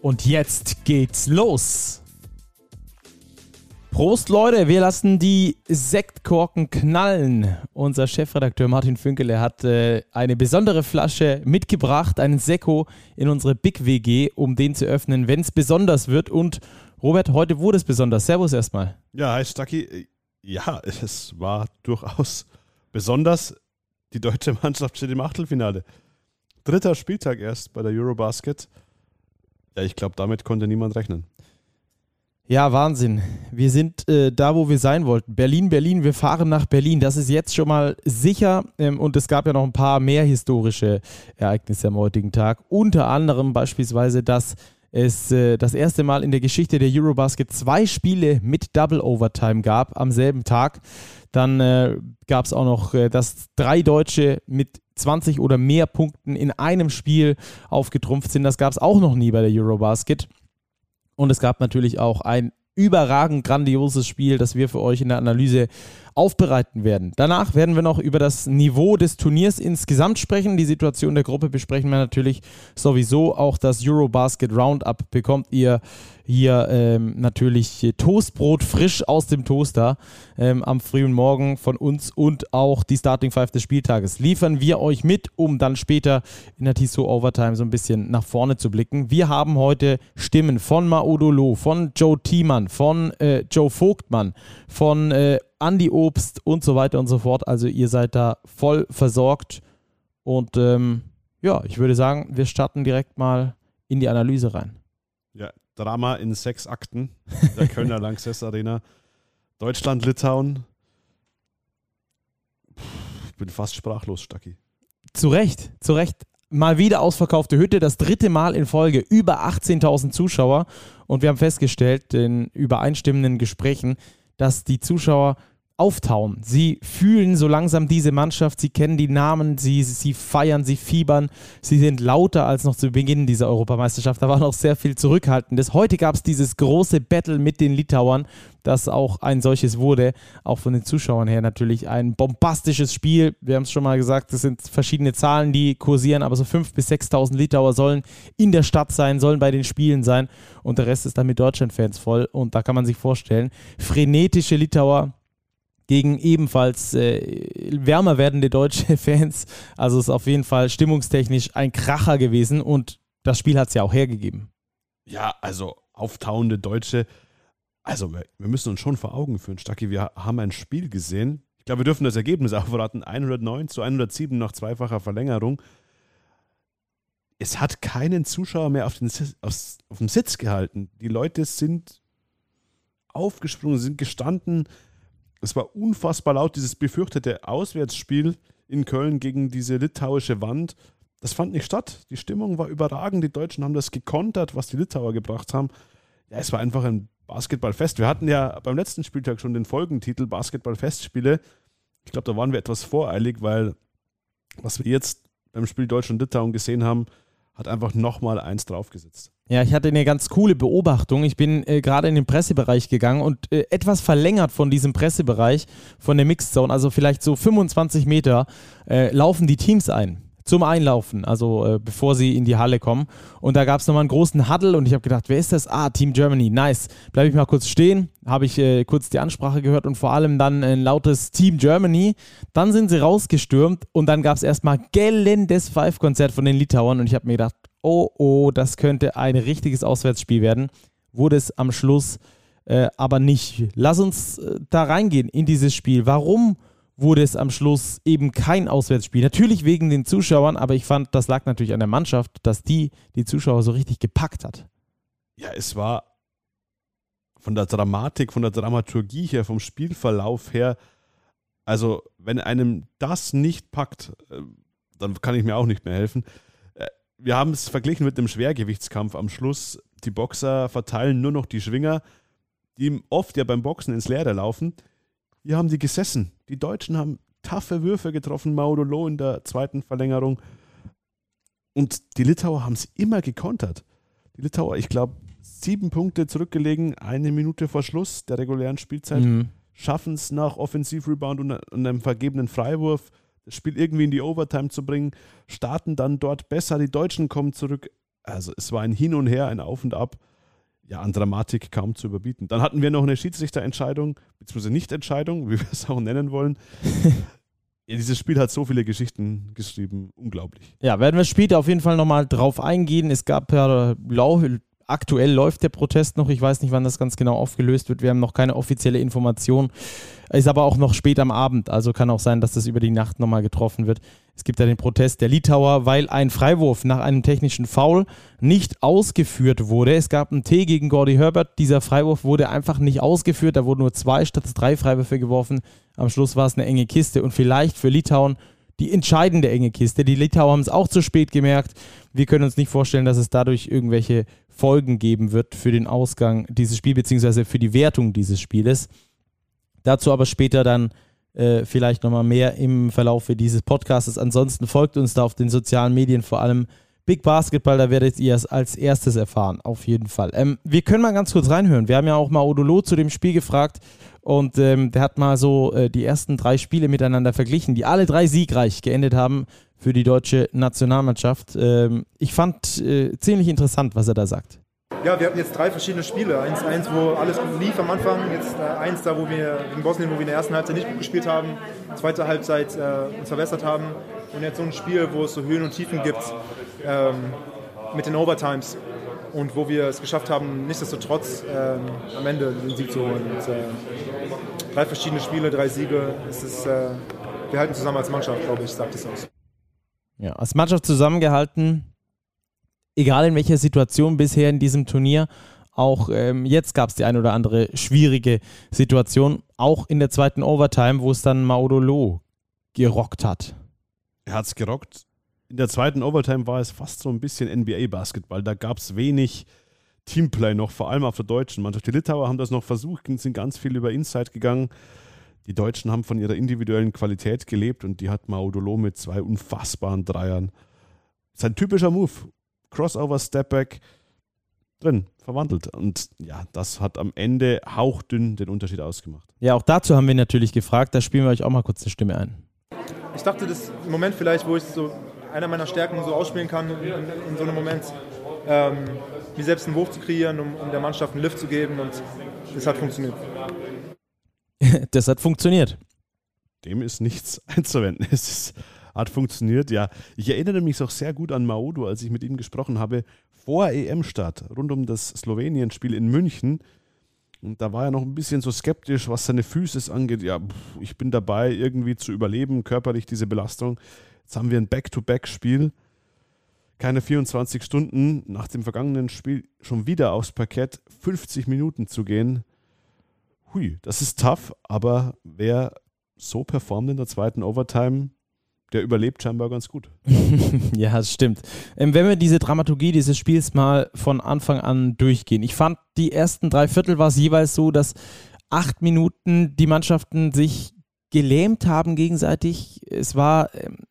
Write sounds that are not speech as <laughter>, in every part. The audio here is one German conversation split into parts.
Und jetzt geht's los. Prost Leute, wir lassen die Sektkorken knallen. Unser Chefredakteur Martin Fünkele hat äh, eine besondere Flasche mitgebracht, einen Sekko in unsere Big WG, um den zu öffnen, wenn es besonders wird. Und Robert, heute wurde es besonders. Servus erstmal. Ja, hi Stucky. Ja, es war durchaus besonders. Die deutsche Mannschaft steht im Achtelfinale. Dritter Spieltag erst bei der Eurobasket. Ja, ich glaube, damit konnte niemand rechnen. Ja, Wahnsinn. Wir sind äh, da, wo wir sein wollten. Berlin, Berlin, wir fahren nach Berlin. Das ist jetzt schon mal sicher. Ähm, und es gab ja noch ein paar mehr historische Ereignisse am heutigen Tag. Unter anderem beispielsweise, dass es äh, das erste Mal in der Geschichte der Eurobasket zwei Spiele mit Double Overtime gab am selben Tag. Dann äh, gab es auch noch, äh, dass drei Deutsche mit 20 oder mehr Punkten in einem Spiel aufgetrumpft sind. Das gab es auch noch nie bei der Eurobasket. Und es gab natürlich auch ein überragend grandioses Spiel, das wir für euch in der Analyse aufbereiten werden. Danach werden wir noch über das Niveau des Turniers insgesamt sprechen. Die Situation der Gruppe besprechen wir natürlich sowieso. Auch das Eurobasket Roundup bekommt ihr hier ähm, natürlich Toastbrot frisch aus dem Toaster ähm, am frühen Morgen von uns und auch die Starting Five des Spieltages liefern wir euch mit, um dann später in der Tissot Overtime so ein bisschen nach vorne zu blicken. Wir haben heute Stimmen von Maudolo, von Joe Thiemann, von äh, Joe Vogtmann, von äh, Andy Obst und so weiter und so fort. Also ihr seid da voll versorgt. Und ähm, ja, ich würde sagen, wir starten direkt mal in die Analyse rein. Ja, Drama in sechs Akten der Kölner <laughs> Lanxess Arena. Deutschland, Litauen. Ich bin fast sprachlos, Stacki. Zu Recht, zu Recht. Mal wieder ausverkaufte Hütte, das dritte Mal in Folge, über 18.000 Zuschauer. Und wir haben festgestellt in übereinstimmenden Gesprächen, dass die Zuschauer auftauen. Sie fühlen so langsam diese Mannschaft, sie kennen die Namen, sie, sie feiern, sie fiebern, sie sind lauter als noch zu Beginn dieser Europameisterschaft. Da war noch sehr viel Zurückhaltendes. Heute gab es dieses große Battle mit den Litauern, das auch ein solches wurde. Auch von den Zuschauern her natürlich ein bombastisches Spiel. Wir haben es schon mal gesagt, es sind verschiedene Zahlen, die kursieren, aber so 5.000 bis 6.000 Litauer sollen in der Stadt sein, sollen bei den Spielen sein und der Rest ist dann mit Deutschland-Fans voll. Und da kann man sich vorstellen, frenetische Litauer, gegen ebenfalls äh, wärmer werdende deutsche <laughs> Fans. Also ist auf jeden Fall stimmungstechnisch ein Kracher gewesen und das Spiel hat es ja auch hergegeben. Ja, also auftauende Deutsche. Also wir, wir müssen uns schon vor Augen führen, Stacki. Wir haben ein Spiel gesehen. Ich glaube, wir dürfen das Ergebnis auch verraten. 109 zu 107 nach zweifacher Verlängerung. Es hat keinen Zuschauer mehr auf, den, auf, auf dem Sitz gehalten. Die Leute sind aufgesprungen, sind gestanden es war unfassbar laut, dieses befürchtete Auswärtsspiel in Köln gegen diese litauische Wand. Das fand nicht statt. Die Stimmung war überragend. Die Deutschen haben das gekontert, was die Litauer gebracht haben. Ja, es war einfach ein Basketballfest. Wir hatten ja beim letzten Spieltag schon den Folgentitel Basketballfestspiele. Ich glaube, da waren wir etwas voreilig, weil was wir jetzt beim Spiel Deutschland-Litauen gesehen haben, hat einfach nochmal eins draufgesetzt. Ja, ich hatte eine ganz coole Beobachtung. Ich bin äh, gerade in den Pressebereich gegangen und äh, etwas verlängert von diesem Pressebereich, von der Mixed Zone, also vielleicht so 25 Meter, äh, laufen die Teams ein zum Einlaufen, also äh, bevor sie in die Halle kommen. Und da gab es nochmal einen großen Huddle und ich habe gedacht, wer ist das? Ah, Team Germany, nice. Bleibe ich mal kurz stehen, habe ich äh, kurz die Ansprache gehört und vor allem dann ein lautes Team Germany. Dann sind sie rausgestürmt und dann gab es erstmal gellendes Five-Konzert von den Litauern und ich habe mir gedacht, oh oh, das könnte ein richtiges Auswärtsspiel werden. Wurde es am Schluss äh, aber nicht. Lass uns äh, da reingehen in dieses Spiel. Warum wurde es am Schluss eben kein Auswärtsspiel. Natürlich wegen den Zuschauern, aber ich fand, das lag natürlich an der Mannschaft, dass die die Zuschauer so richtig gepackt hat. Ja, es war von der Dramatik, von der Dramaturgie her, vom Spielverlauf her, also wenn einem das nicht packt, äh, dann kann ich mir auch nicht mehr helfen. Äh, wir haben es verglichen mit dem Schwergewichtskampf am Schluss. die Boxer verteilen nur noch die Schwinger, die oft ja beim Boxen ins Leere laufen. Hier haben die gesessen. Die Deutschen haben taffe Würfe getroffen, Maudolo in der zweiten Verlängerung. Und die Litauer haben es immer gekontert. Die Litauer, ich glaube, sieben Punkte zurückgelegen, eine Minute vor Schluss der regulären Spielzeit, mhm. schaffen es nach Offensivrebound und, und einem vergebenen Freiwurf, das Spiel irgendwie in die Overtime zu bringen, starten dann dort besser, die Deutschen kommen zurück. Also es war ein Hin und Her, ein Auf und Ab, ja, an Dramatik kaum zu überbieten. Dann hatten wir noch eine Schiedsrichterentscheidung, beziehungsweise Nichtentscheidung, wie wir es auch nennen wollen. <laughs> Ja, dieses Spiel hat so viele Geschichten geschrieben, unglaublich. Ja, werden wir später auf jeden Fall nochmal drauf eingehen. Es gab ja aktuell läuft der Protest noch. Ich weiß nicht, wann das ganz genau aufgelöst wird. Wir haben noch keine offizielle Information. Ist aber auch noch spät am Abend, also kann auch sein, dass das über die Nacht nochmal getroffen wird. Es gibt ja den Protest der Litauer, weil ein Freiwurf nach einem technischen Foul nicht ausgeführt wurde. Es gab einen T gegen Gordy Herbert. Dieser Freiwurf wurde einfach nicht ausgeführt. Da wurden nur zwei statt drei Freiwürfe geworfen. Am Schluss war es eine enge Kiste und vielleicht für Litauen die entscheidende enge Kiste. Die Litauer haben es auch zu spät gemerkt. Wir können uns nicht vorstellen, dass es dadurch irgendwelche Folgen geben wird für den Ausgang dieses Spiels, beziehungsweise für die Wertung dieses Spieles. Dazu aber später dann äh, vielleicht nochmal mehr im Verlauf dieses Podcasts. Ansonsten folgt uns da auf den sozialen Medien, vor allem Big Basketball, da werdet ihr es als erstes erfahren, auf jeden Fall. Ähm, wir können mal ganz kurz reinhören. Wir haben ja auch mal Odolo zu dem Spiel gefragt und ähm, der hat mal so äh, die ersten drei Spiele miteinander verglichen, die alle drei siegreich geendet haben für die deutsche Nationalmannschaft. Ähm, ich fand äh, ziemlich interessant, was er da sagt. Ja, wir hatten jetzt drei verschiedene Spiele. Eins, eins wo alles gut lief am Anfang. Jetzt äh, eins da, wo wir gegen Bosnien, wo wir in der ersten Halbzeit nicht gut gespielt haben. Zweite Halbzeit äh, uns verbessert haben. Und jetzt so ein Spiel, wo es so Höhen und Tiefen gibt ähm, mit den Overtimes und wo wir es geschafft haben, nichtsdestotrotz ähm, am Ende den Sieg zu holen. Und, äh, drei verschiedene Spiele, drei Siege. Es ist, äh, wir halten zusammen als Mannschaft, glaube ich, sagt es aus. Ja, als Mannschaft zusammengehalten, egal in welcher Situation bisher in diesem Turnier. Auch ähm, jetzt gab es die ein oder andere schwierige Situation, auch in der zweiten Overtime, wo es dann Maudolo gerockt hat. Er hat es gerockt in der zweiten Overtime war es fast so ein bisschen NBA-Basketball. Da gab es wenig Teamplay noch, vor allem auf der deutschen Mannschaft. Die Litauer haben das noch versucht, sind ganz viel über Inside gegangen. Die Deutschen haben von ihrer individuellen Qualität gelebt und die hat Maudolo mit zwei unfassbaren Dreiern. Sein typischer Move. Crossover, Stepback, drin, verwandelt. Und ja, das hat am Ende hauchdünn den Unterschied ausgemacht. Ja, auch dazu haben wir natürlich gefragt. Da spielen wir euch auch mal kurz eine Stimme ein. Ich dachte, das ist ein Moment vielleicht, wo ich so einer meiner Stärken so ausspielen kann in, in so einem Moment. Ähm, mir selbst einen Wurf zu kreieren, um, um der Mannschaft einen Lift zu geben und das hat funktioniert. <laughs> das hat funktioniert. Dem ist nichts <laughs> einzuwenden. Es ist, hat funktioniert, ja. Ich erinnere mich auch sehr gut an Maodo, als ich mit ihm gesprochen habe, vor EM-Start, rund um das Slowenien-Spiel in München. Und da war er noch ein bisschen so skeptisch, was seine Füße angeht. Ja, ich bin dabei, irgendwie zu überleben, körperlich diese Belastung. Jetzt haben wir ein Back-to-Back-Spiel. Keine 24 Stunden nach dem vergangenen Spiel schon wieder aufs Parkett, 50 Minuten zu gehen. Hui, das ist tough, aber wer so performt in der zweiten Overtime, der überlebt scheinbar ganz gut. <laughs> ja, das stimmt. Ähm, wenn wir diese Dramaturgie dieses Spiels mal von Anfang an durchgehen. Ich fand, die ersten drei Viertel war es jeweils so, dass acht Minuten die Mannschaften sich gelähmt haben gegenseitig. Es war ähm,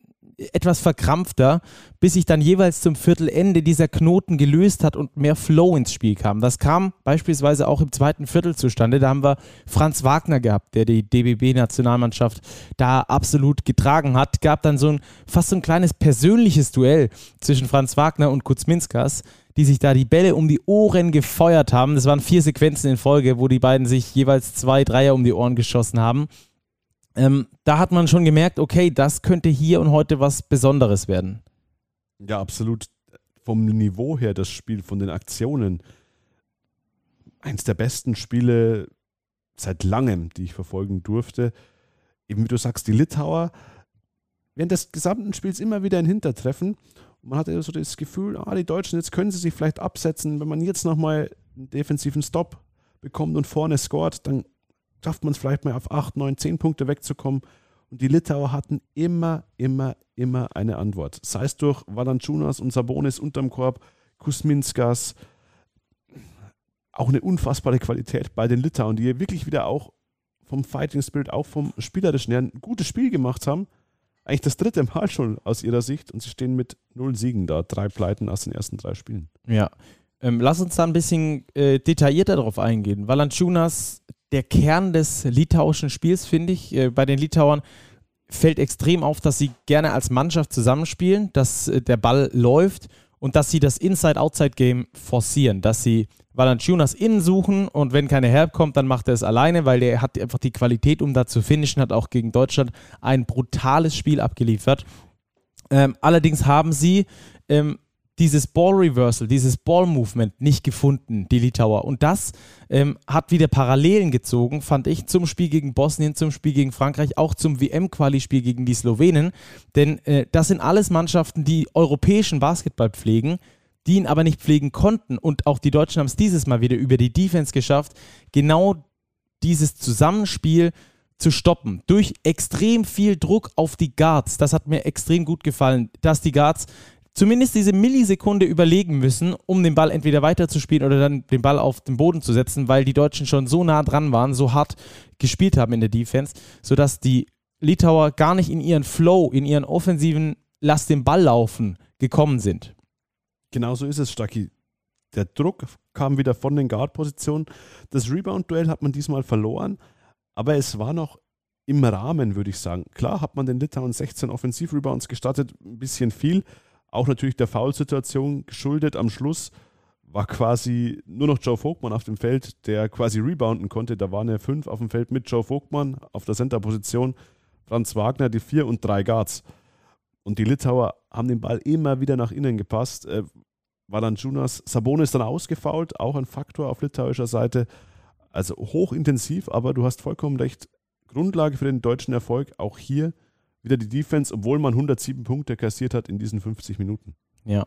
etwas verkrampfter, bis sich dann jeweils zum Viertelende dieser Knoten gelöst hat und mehr Flow ins Spiel kam. Das kam beispielsweise auch im zweiten Viertel zustande. Da haben wir Franz Wagner gehabt, der die DBB-Nationalmannschaft da absolut getragen hat. Gab dann so ein fast so ein kleines persönliches Duell zwischen Franz Wagner und Kuzminskas die sich da die Bälle um die Ohren gefeuert haben. Das waren vier Sequenzen in Folge, wo die beiden sich jeweils zwei Dreier um die Ohren geschossen haben. Ähm, da hat man schon gemerkt, okay, das könnte hier und heute was Besonderes werden. Ja, absolut. Vom Niveau her, das Spiel, von den Aktionen, eins der besten Spiele seit langem, die ich verfolgen durfte. Eben wie du sagst, die Litauer während des gesamten Spiels immer wieder ein Hintertreffen. Und man hatte so das Gefühl, ah, die Deutschen, jetzt können sie sich vielleicht absetzen. Wenn man jetzt nochmal einen defensiven Stop bekommt und vorne scored, dann schafft man es vielleicht mal auf 8, 9, 10 Punkte wegzukommen. Und die Litauer hatten immer, immer, immer eine Antwort. Sei es durch Valanciunas und Sabonis unterm Korb, Kusminskas. auch eine unfassbare Qualität bei den Litauen, die wirklich wieder auch vom Fighting Spirit, auch vom Spielerischen her ein gutes Spiel gemacht haben. Eigentlich das dritte Mal schon aus ihrer Sicht und sie stehen mit null Siegen da, drei Pleiten aus den ersten drei Spielen. Ja. Ähm, lass uns da ein bisschen äh, detaillierter darauf eingehen. Valanciunas, der Kern des litauischen Spiels, finde ich, äh, bei den Litauern fällt extrem auf, dass sie gerne als Mannschaft zusammenspielen, dass äh, der Ball läuft und dass sie das Inside-Outside-Game forcieren, dass sie Valanciunas innen suchen und wenn keine Help kommt, dann macht er es alleine, weil der hat einfach die Qualität, um da zu finishen, hat auch gegen Deutschland ein brutales Spiel abgeliefert. Ähm, allerdings haben sie ähm, dieses Ball Reversal, dieses Ball Movement nicht gefunden, die Litauer. Und das ähm, hat wieder Parallelen gezogen, fand ich, zum Spiel gegen Bosnien, zum Spiel gegen Frankreich, auch zum WM-Quali-Spiel gegen die Slowenen. Denn äh, das sind alles Mannschaften, die europäischen Basketball pflegen, die ihn aber nicht pflegen konnten. Und auch die Deutschen haben es dieses Mal wieder über die Defense geschafft, genau dieses Zusammenspiel zu stoppen. Durch extrem viel Druck auf die Guards. Das hat mir extrem gut gefallen, dass die Guards zumindest diese Millisekunde überlegen müssen, um den Ball entweder weiterzuspielen oder dann den Ball auf den Boden zu setzen, weil die Deutschen schon so nah dran waren, so hart gespielt haben in der Defense, sodass die Litauer gar nicht in ihren Flow, in ihren offensiven Lass den Ball laufen gekommen sind. Genauso ist es, Stacki. Der Druck kam wieder von den Guard-Positionen. Das Rebound-Duell hat man diesmal verloren, aber es war noch im Rahmen, würde ich sagen. Klar hat man den Litauen 16 Offensiv-Rebounds gestattet, ein bisschen viel, auch natürlich der Foul-Situation geschuldet. Am Schluss war quasi nur noch Joe Vogtmann auf dem Feld, der quasi rebounden konnte. Da waren ja fünf auf dem Feld mit Joe Vogtmann auf der Center-Position, Franz Wagner, die vier und drei Guards. Und die Litauer haben den Ball immer wieder nach innen gepasst. Äh, war dann Jonas Sabonis dann ausgefault, auch ein Faktor auf litauischer Seite. Also hochintensiv, aber du hast vollkommen recht. Grundlage für den deutschen Erfolg auch hier wieder die Defense, obwohl man 107 Punkte kassiert hat in diesen 50 Minuten. Ja.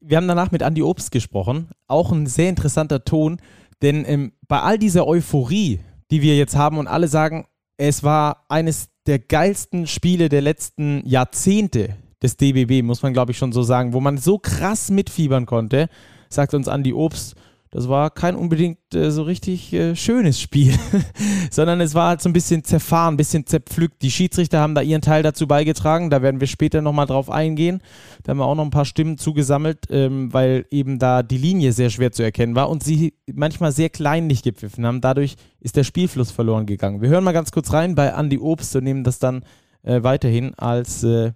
Wir haben danach mit Andy Obst gesprochen. Auch ein sehr interessanter Ton, denn ähm, bei all dieser Euphorie, die wir jetzt haben und alle sagen, es war eines der geilsten Spiele der letzten Jahrzehnte des DBB, muss man glaube ich schon so sagen, wo man so krass mitfiebern konnte, sagt uns Andy Obst, das war kein unbedingt äh, so richtig äh, schönes Spiel, <laughs> sondern es war halt so ein bisschen zerfahren, ein bisschen zerpflückt. Die Schiedsrichter haben da ihren Teil dazu beigetragen, da werden wir später nochmal drauf eingehen. Da haben wir auch noch ein paar Stimmen zugesammelt, ähm, weil eben da die Linie sehr schwer zu erkennen war und sie manchmal sehr kleinlich gepfiffen haben. Dadurch ist der Spielfluss verloren gegangen. Wir hören mal ganz kurz rein bei Andy Obst und nehmen das dann äh, weiterhin als äh,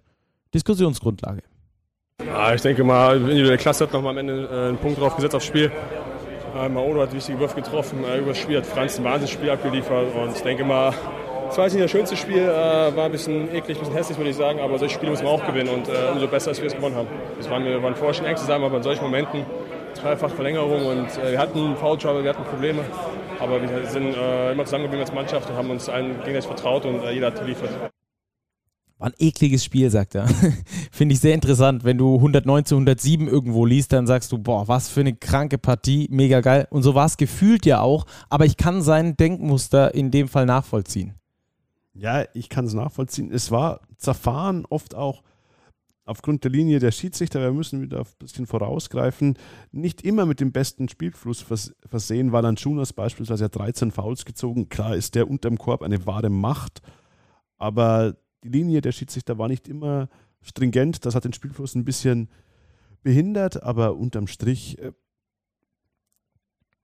Diskussionsgrundlage. Ja, ich denke mal, individuelle Klasse hat nochmal am Ende äh, einen Punkt drauf gesetzt aufs Spiel. Äh, Maodo hat wichtige Wurf getroffen, äh, das Spiel hat Franz ein Wahnsinnsspiel abgeliefert und ich denke mal, es war jetzt nicht das schönste Spiel, äh, war ein bisschen eklig, ein bisschen hässlich, würde ich sagen, aber solche Spiele muss man auch gewinnen und äh, umso besser, dass wir es gewonnen haben. Das waren, wir waren vorher schon eng zusammen, aber in solchen Momenten dreifach Verlängerung und äh, wir hatten Foul Trouble, wir hatten Probleme, aber wir sind äh, immer zusammengeblieben als Mannschaft und haben uns allen gegenseitig vertraut und jeder hat geliefert. War ein ekliges Spiel, sagt er. <laughs> Finde ich sehr interessant. Wenn du 109 zu 107 irgendwo liest, dann sagst du, boah, was für eine kranke Partie, mega geil. Und so war es gefühlt ja auch, aber ich kann sein Denkmuster in dem Fall nachvollziehen. Ja, ich kann es nachvollziehen. Es war zerfahren, oft auch aufgrund der Linie der Schiedsrichter. Wir müssen wieder ein bisschen vorausgreifen. Nicht immer mit dem besten Spielfluss versehen. War dann Junas beispielsweise 13 Fouls gezogen. Klar ist der unterm Korb eine wahre Macht, aber die Linie der Schiedsrichter war nicht immer stringent. Das hat den Spielfluss ein bisschen behindert, aber unterm Strich, äh,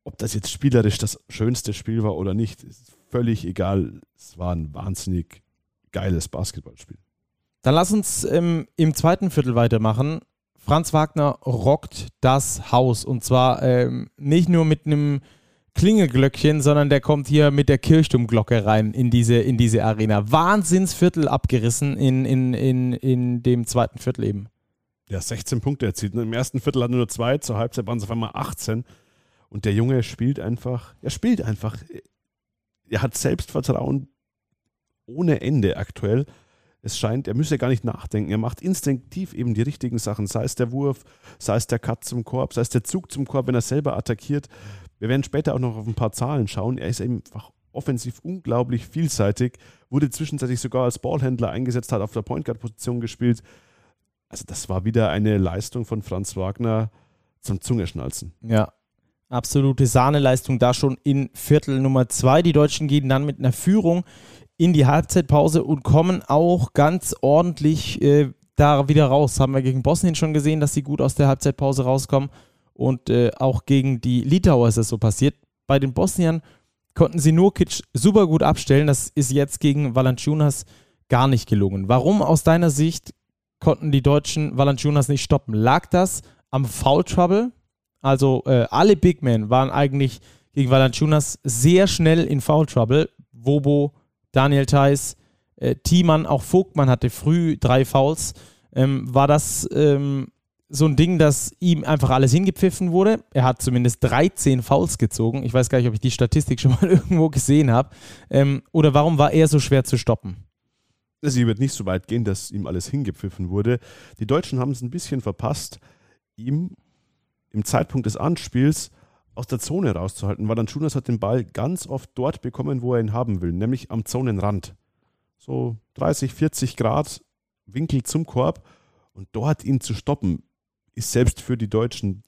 ob das jetzt spielerisch das schönste Spiel war oder nicht, ist völlig egal. Es war ein wahnsinnig geiles Basketballspiel. Dann lass uns ähm, im zweiten Viertel weitermachen. Franz Wagner rockt das Haus und zwar ähm, nicht nur mit einem Klingelglöckchen, sondern der kommt hier mit der Kirchturmglocke rein in diese, in diese Arena. Wahnsinnsviertel abgerissen in, in, in, in dem zweiten Viertel eben. Ja, 16 Punkte erzielt. Im ersten Viertel hatte er nur zwei, zur Halbzeit waren es auf einmal 18. Und der Junge spielt einfach, er spielt einfach. Er hat Selbstvertrauen ohne Ende aktuell. Es scheint, er müsse gar nicht nachdenken. Er macht instinktiv eben die richtigen Sachen, sei es der Wurf, sei es der Cut zum Korb, sei es der Zug zum Korb, wenn er selber attackiert. Wir werden später auch noch auf ein paar Zahlen schauen. Er ist einfach offensiv unglaublich vielseitig, wurde zwischenzeitlich sogar als Ballhändler eingesetzt, hat auf der Point Guard Position gespielt. Also das war wieder eine Leistung von Franz Wagner zum Zungeschnalzen. Ja. Absolute Sahneleistung da schon in Viertel Nummer zwei. Die Deutschen gehen dann mit einer Führung in die Halbzeitpause und kommen auch ganz ordentlich äh, da wieder raus. Haben wir gegen Bosnien schon gesehen, dass sie gut aus der Halbzeitpause rauskommen. Und äh, auch gegen die Litauer ist es so passiert. Bei den Bosniern konnten sie Nurkic super gut abstellen. Das ist jetzt gegen Valanciunas gar nicht gelungen. Warum aus deiner Sicht konnten die Deutschen Valanciunas nicht stoppen? Lag das am Foul Trouble? Also äh, alle Big Men waren eigentlich gegen Valanciunas sehr schnell in Foul Trouble. Wobo, Daniel Theiss, äh, Thiemann, auch Vogtmann hatte früh drei Fouls. Ähm, war das ähm, so ein Ding, dass ihm einfach alles hingepfiffen wurde? Er hat zumindest 13 Fouls gezogen. Ich weiß gar nicht, ob ich die Statistik <laughs> schon mal irgendwo gesehen habe. Ähm, oder warum war er so schwer zu stoppen? Sie wird nicht so weit gehen, dass ihm alles hingepfiffen wurde. Die Deutschen haben es ein bisschen verpasst, ihm im Zeitpunkt des Anspiels aus der Zone rauszuhalten, weil dann Schunas hat den Ball ganz oft dort bekommen, wo er ihn haben will, nämlich am Zonenrand. So 30, 40 Grad Winkel zum Korb und dort ihn zu stoppen, ist selbst für die deutschen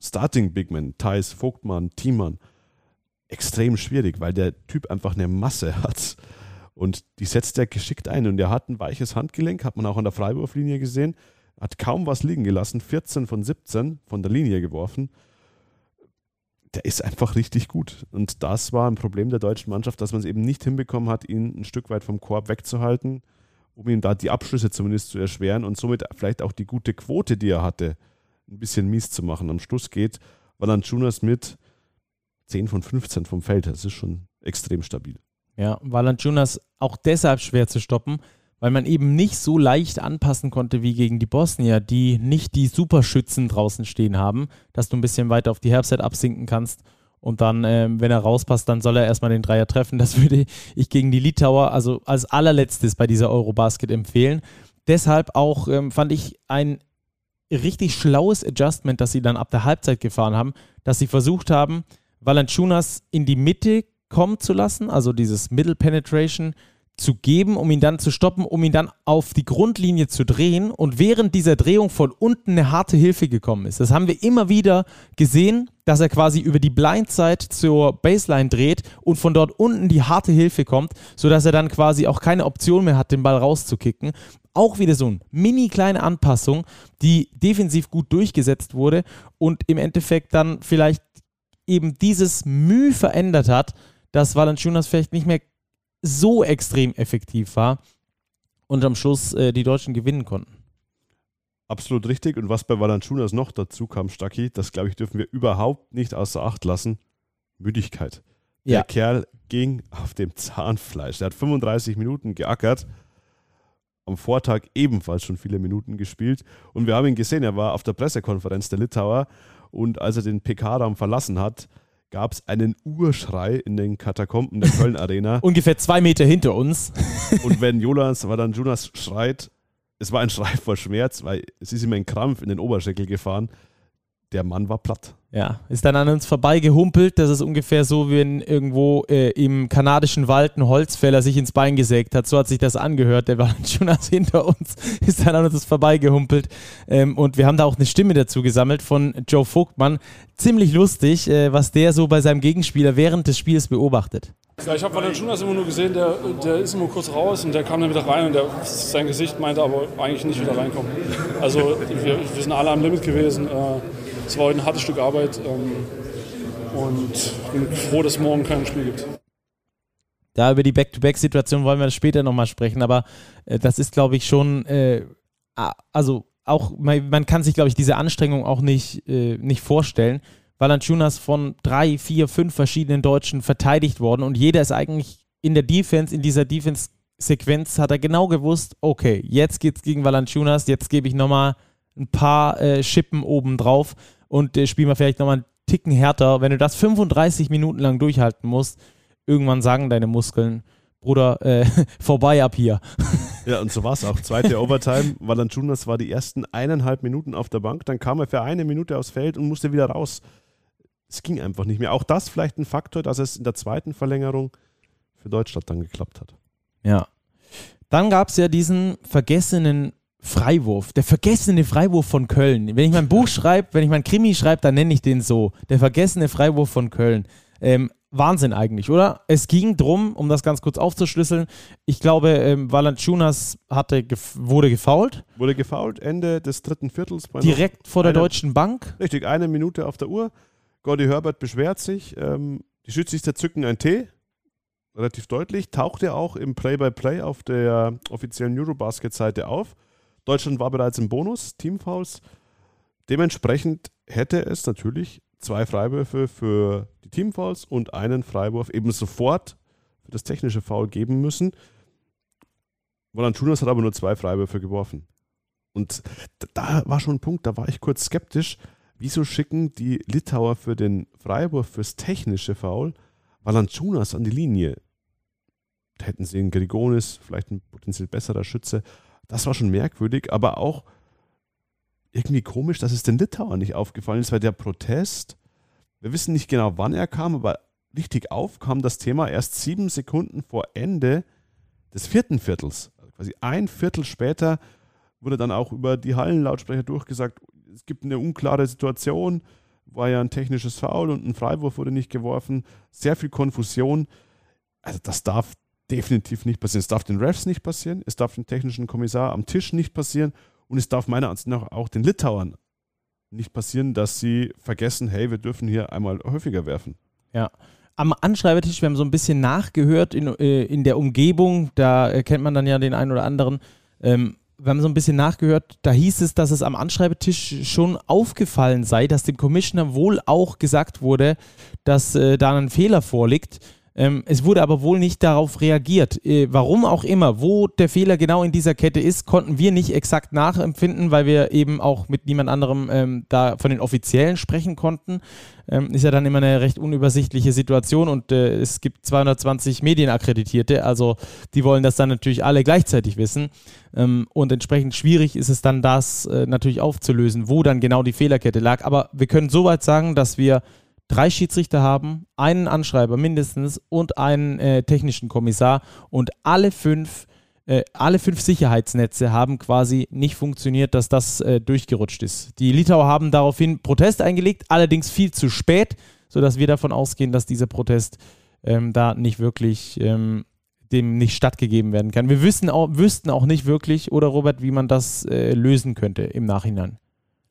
Starting Bigmen, Thais, Vogtmann, Thiemann, extrem schwierig, weil der Typ einfach eine Masse hat. Und die setzt er geschickt ein. Und er hat ein weiches Handgelenk, hat man auch an der Freiwurflinie gesehen hat kaum was liegen gelassen, 14 von 17 von der Linie geworfen. Der ist einfach richtig gut. Und das war ein Problem der deutschen Mannschaft, dass man es eben nicht hinbekommen hat, ihn ein Stück weit vom Korb wegzuhalten, um ihm da die Abschlüsse zumindest zu erschweren und somit vielleicht auch die gute Quote, die er hatte, ein bisschen mies zu machen. Am Schluss geht Valanciunas mit 10 von 15 vom Feld. Das ist schon extrem stabil. Ja, Valanciunas auch deshalb schwer zu stoppen, weil man eben nicht so leicht anpassen konnte wie gegen die Bosnier, die nicht die Superschützen draußen stehen haben, dass du ein bisschen weiter auf die Herbstzeit absinken kannst. Und dann, ähm, wenn er rauspasst, dann soll er erstmal den Dreier treffen. Das <laughs> würde ich gegen die Litauer, also als allerletztes bei dieser Eurobasket empfehlen. Deshalb auch ähm, fand ich ein richtig schlaues Adjustment, das sie dann ab der Halbzeit gefahren haben, dass sie versucht haben, Valanciunas in die Mitte kommen zu lassen, also dieses Middle Penetration, zu geben, um ihn dann zu stoppen, um ihn dann auf die Grundlinie zu drehen und während dieser Drehung von unten eine harte Hilfe gekommen ist. Das haben wir immer wieder gesehen, dass er quasi über die Blindside zur Baseline dreht und von dort unten die harte Hilfe kommt, sodass er dann quasi auch keine Option mehr hat, den Ball rauszukicken. Auch wieder so eine mini kleine Anpassung, die defensiv gut durchgesetzt wurde und im Endeffekt dann vielleicht eben dieses Mühe verändert hat, dass Valanciunas vielleicht nicht mehr so extrem effektiv war und am Schluss äh, die Deutschen gewinnen konnten. Absolut richtig. Und was bei Valanciunas noch dazu kam, Stacki, das glaube ich, dürfen wir überhaupt nicht außer Acht lassen. Müdigkeit. Der Kerl ging auf dem Zahnfleisch. Er hat 35 Minuten geackert. Am Vortag ebenfalls schon viele Minuten gespielt. Und wir haben ihn gesehen, er war auf der Pressekonferenz der Litauer. Und als er den PK-Raum verlassen hat, gab es einen Urschrei in den Katakomben der Köln Arena. <laughs> Ungefähr zwei Meter hinter uns. <laughs> und wenn Jonas, war dann Jonas schreit, es war ein Schrei vor Schmerz, weil es ist ihm ein Krampf in den Oberschenkel gefahren. Der Mann war platt. Ja, ist dann an uns vorbeigehumpelt. Das ist ungefähr so, wie wenn irgendwo äh, im kanadischen Wald ein Holzfäller sich ins Bein gesägt hat. So hat sich das angehört. Der war schon als hinter uns, <laughs> ist dann an uns vorbeigehumpelt. Ähm, und wir haben da auch eine Stimme dazu gesammelt von Joe Vogtmann. Ziemlich lustig, äh, was der so bei seinem Gegenspieler während des Spiels beobachtet. Ja, ich habe Valanciunas immer nur gesehen, der, der ist immer kurz raus und der kam dann wieder rein und der, sein Gesicht meinte aber eigentlich nicht wieder reinkommen. Also wir, wir sind alle am Limit gewesen. Äh, es war heute ein hartes Stück Arbeit ähm, und bin froh, dass es morgen kein Spiel gibt. Da über die Back-to-Back-Situation wollen wir später nochmal sprechen, aber äh, das ist, glaube ich, schon, äh, also auch, man, man, kann sich, glaube ich, diese Anstrengung auch nicht, äh, nicht vorstellen. Valanciunas von drei, vier, fünf verschiedenen Deutschen verteidigt worden und jeder ist eigentlich in der Defense, in dieser Defense-Sequenz hat er genau gewusst, okay, jetzt geht's gegen Valanciunas, jetzt gebe ich nochmal ein paar äh, Schippen oben drauf und äh, spielen wir vielleicht nochmal einen Ticken härter. Wenn du das 35 Minuten lang durchhalten musst, irgendwann sagen deine Muskeln, Bruder, äh, <laughs> vorbei ab hier. <laughs> Ja, und so war es auch. Zweite Overtime. Valanciunas war die ersten eineinhalb Minuten auf der Bank, dann kam er für eine Minute aufs Feld und musste wieder raus. Es ging einfach nicht mehr. Auch das vielleicht ein Faktor, dass es in der zweiten Verlängerung für Deutschland dann geklappt hat. Ja. Dann gab es ja diesen vergessenen Freiwurf, der vergessene Freiwurf von Köln. Wenn ich mein Buch schreibe, wenn ich mein Krimi schreibe, dann nenne ich den so. Der vergessene Freiwurf von Köln. Ähm, Wahnsinn eigentlich, oder? Es ging drum, um das ganz kurz aufzuschlüsseln. Ich glaube, ähm, Valanciunas hatte, gef wurde gefault. Wurde gefault, Ende des dritten Viertels. Direkt vor der eine, Deutschen Bank. Richtig, eine Minute auf der Uhr. Gordy Herbert beschwert sich. Ähm, die Schiedsrichter zücken ein T. Relativ deutlich. Tauchte auch im Play-by-Play -play auf der offiziellen Eurobasket-Seite auf. Deutschland war bereits im Bonus, Teamfouls. Dementsprechend hätte es natürlich zwei Freiwürfe für die Teamfouls und einen Freiwurf eben sofort für das technische Foul geben müssen. Valanciunas hat aber nur zwei Freiwürfe geworfen. Und da war schon ein Punkt, da war ich kurz skeptisch. Wieso schicken die Litauer für den Freiwurf fürs technische Foul Valanciunas an die Linie? Da hätten sie einen Grigonis, vielleicht ein potenziell besserer Schütze. Das war schon merkwürdig, aber auch irgendwie komisch, dass es den Litauern nicht aufgefallen ist, weil der Protest, wir wissen nicht genau, wann er kam, aber richtig aufkam das Thema erst sieben Sekunden vor Ende des vierten Viertels. Also quasi ein Viertel später wurde dann auch über die Hallenlautsprecher durchgesagt, es gibt eine unklare Situation, war ja ein technisches Foul und ein Freiwurf wurde nicht geworfen, sehr viel Konfusion. Also das darf definitiv nicht passieren. Es darf den Refs nicht passieren, es darf dem technischen Kommissar am Tisch nicht passieren und es darf meiner Ansicht nach auch den Litauern nicht passieren, dass sie vergessen, hey, wir dürfen hier einmal häufiger werfen. Ja. Am Anschreibetisch, wir haben so ein bisschen nachgehört in, äh, in der Umgebung, da äh, kennt man dann ja den einen oder anderen. Ähm, wir haben so ein bisschen nachgehört, da hieß es, dass es am Anschreibetisch schon aufgefallen sei, dass dem Commissioner wohl auch gesagt wurde, dass äh, da ein Fehler vorliegt. Ähm, es wurde aber wohl nicht darauf reagiert. Äh, warum auch immer, wo der Fehler genau in dieser Kette ist, konnten wir nicht exakt nachempfinden, weil wir eben auch mit niemand anderem ähm, da von den Offiziellen sprechen konnten. Ähm, ist ja dann immer eine recht unübersichtliche Situation und äh, es gibt 220 Medienakkreditierte, also die wollen das dann natürlich alle gleichzeitig wissen. Ähm, und entsprechend schwierig ist es dann, das äh, natürlich aufzulösen, wo dann genau die Fehlerkette lag. Aber wir können soweit sagen, dass wir drei Schiedsrichter haben, einen Anschreiber mindestens und einen äh, technischen Kommissar und alle fünf äh, alle fünf Sicherheitsnetze haben quasi nicht funktioniert, dass das äh, durchgerutscht ist. Die Litauer haben daraufhin Protest eingelegt, allerdings viel zu spät, sodass wir davon ausgehen, dass dieser Protest ähm, da nicht wirklich ähm, dem nicht stattgegeben werden kann. Wir wissen auch, wüssten auch nicht wirklich, oder Robert, wie man das äh, lösen könnte im Nachhinein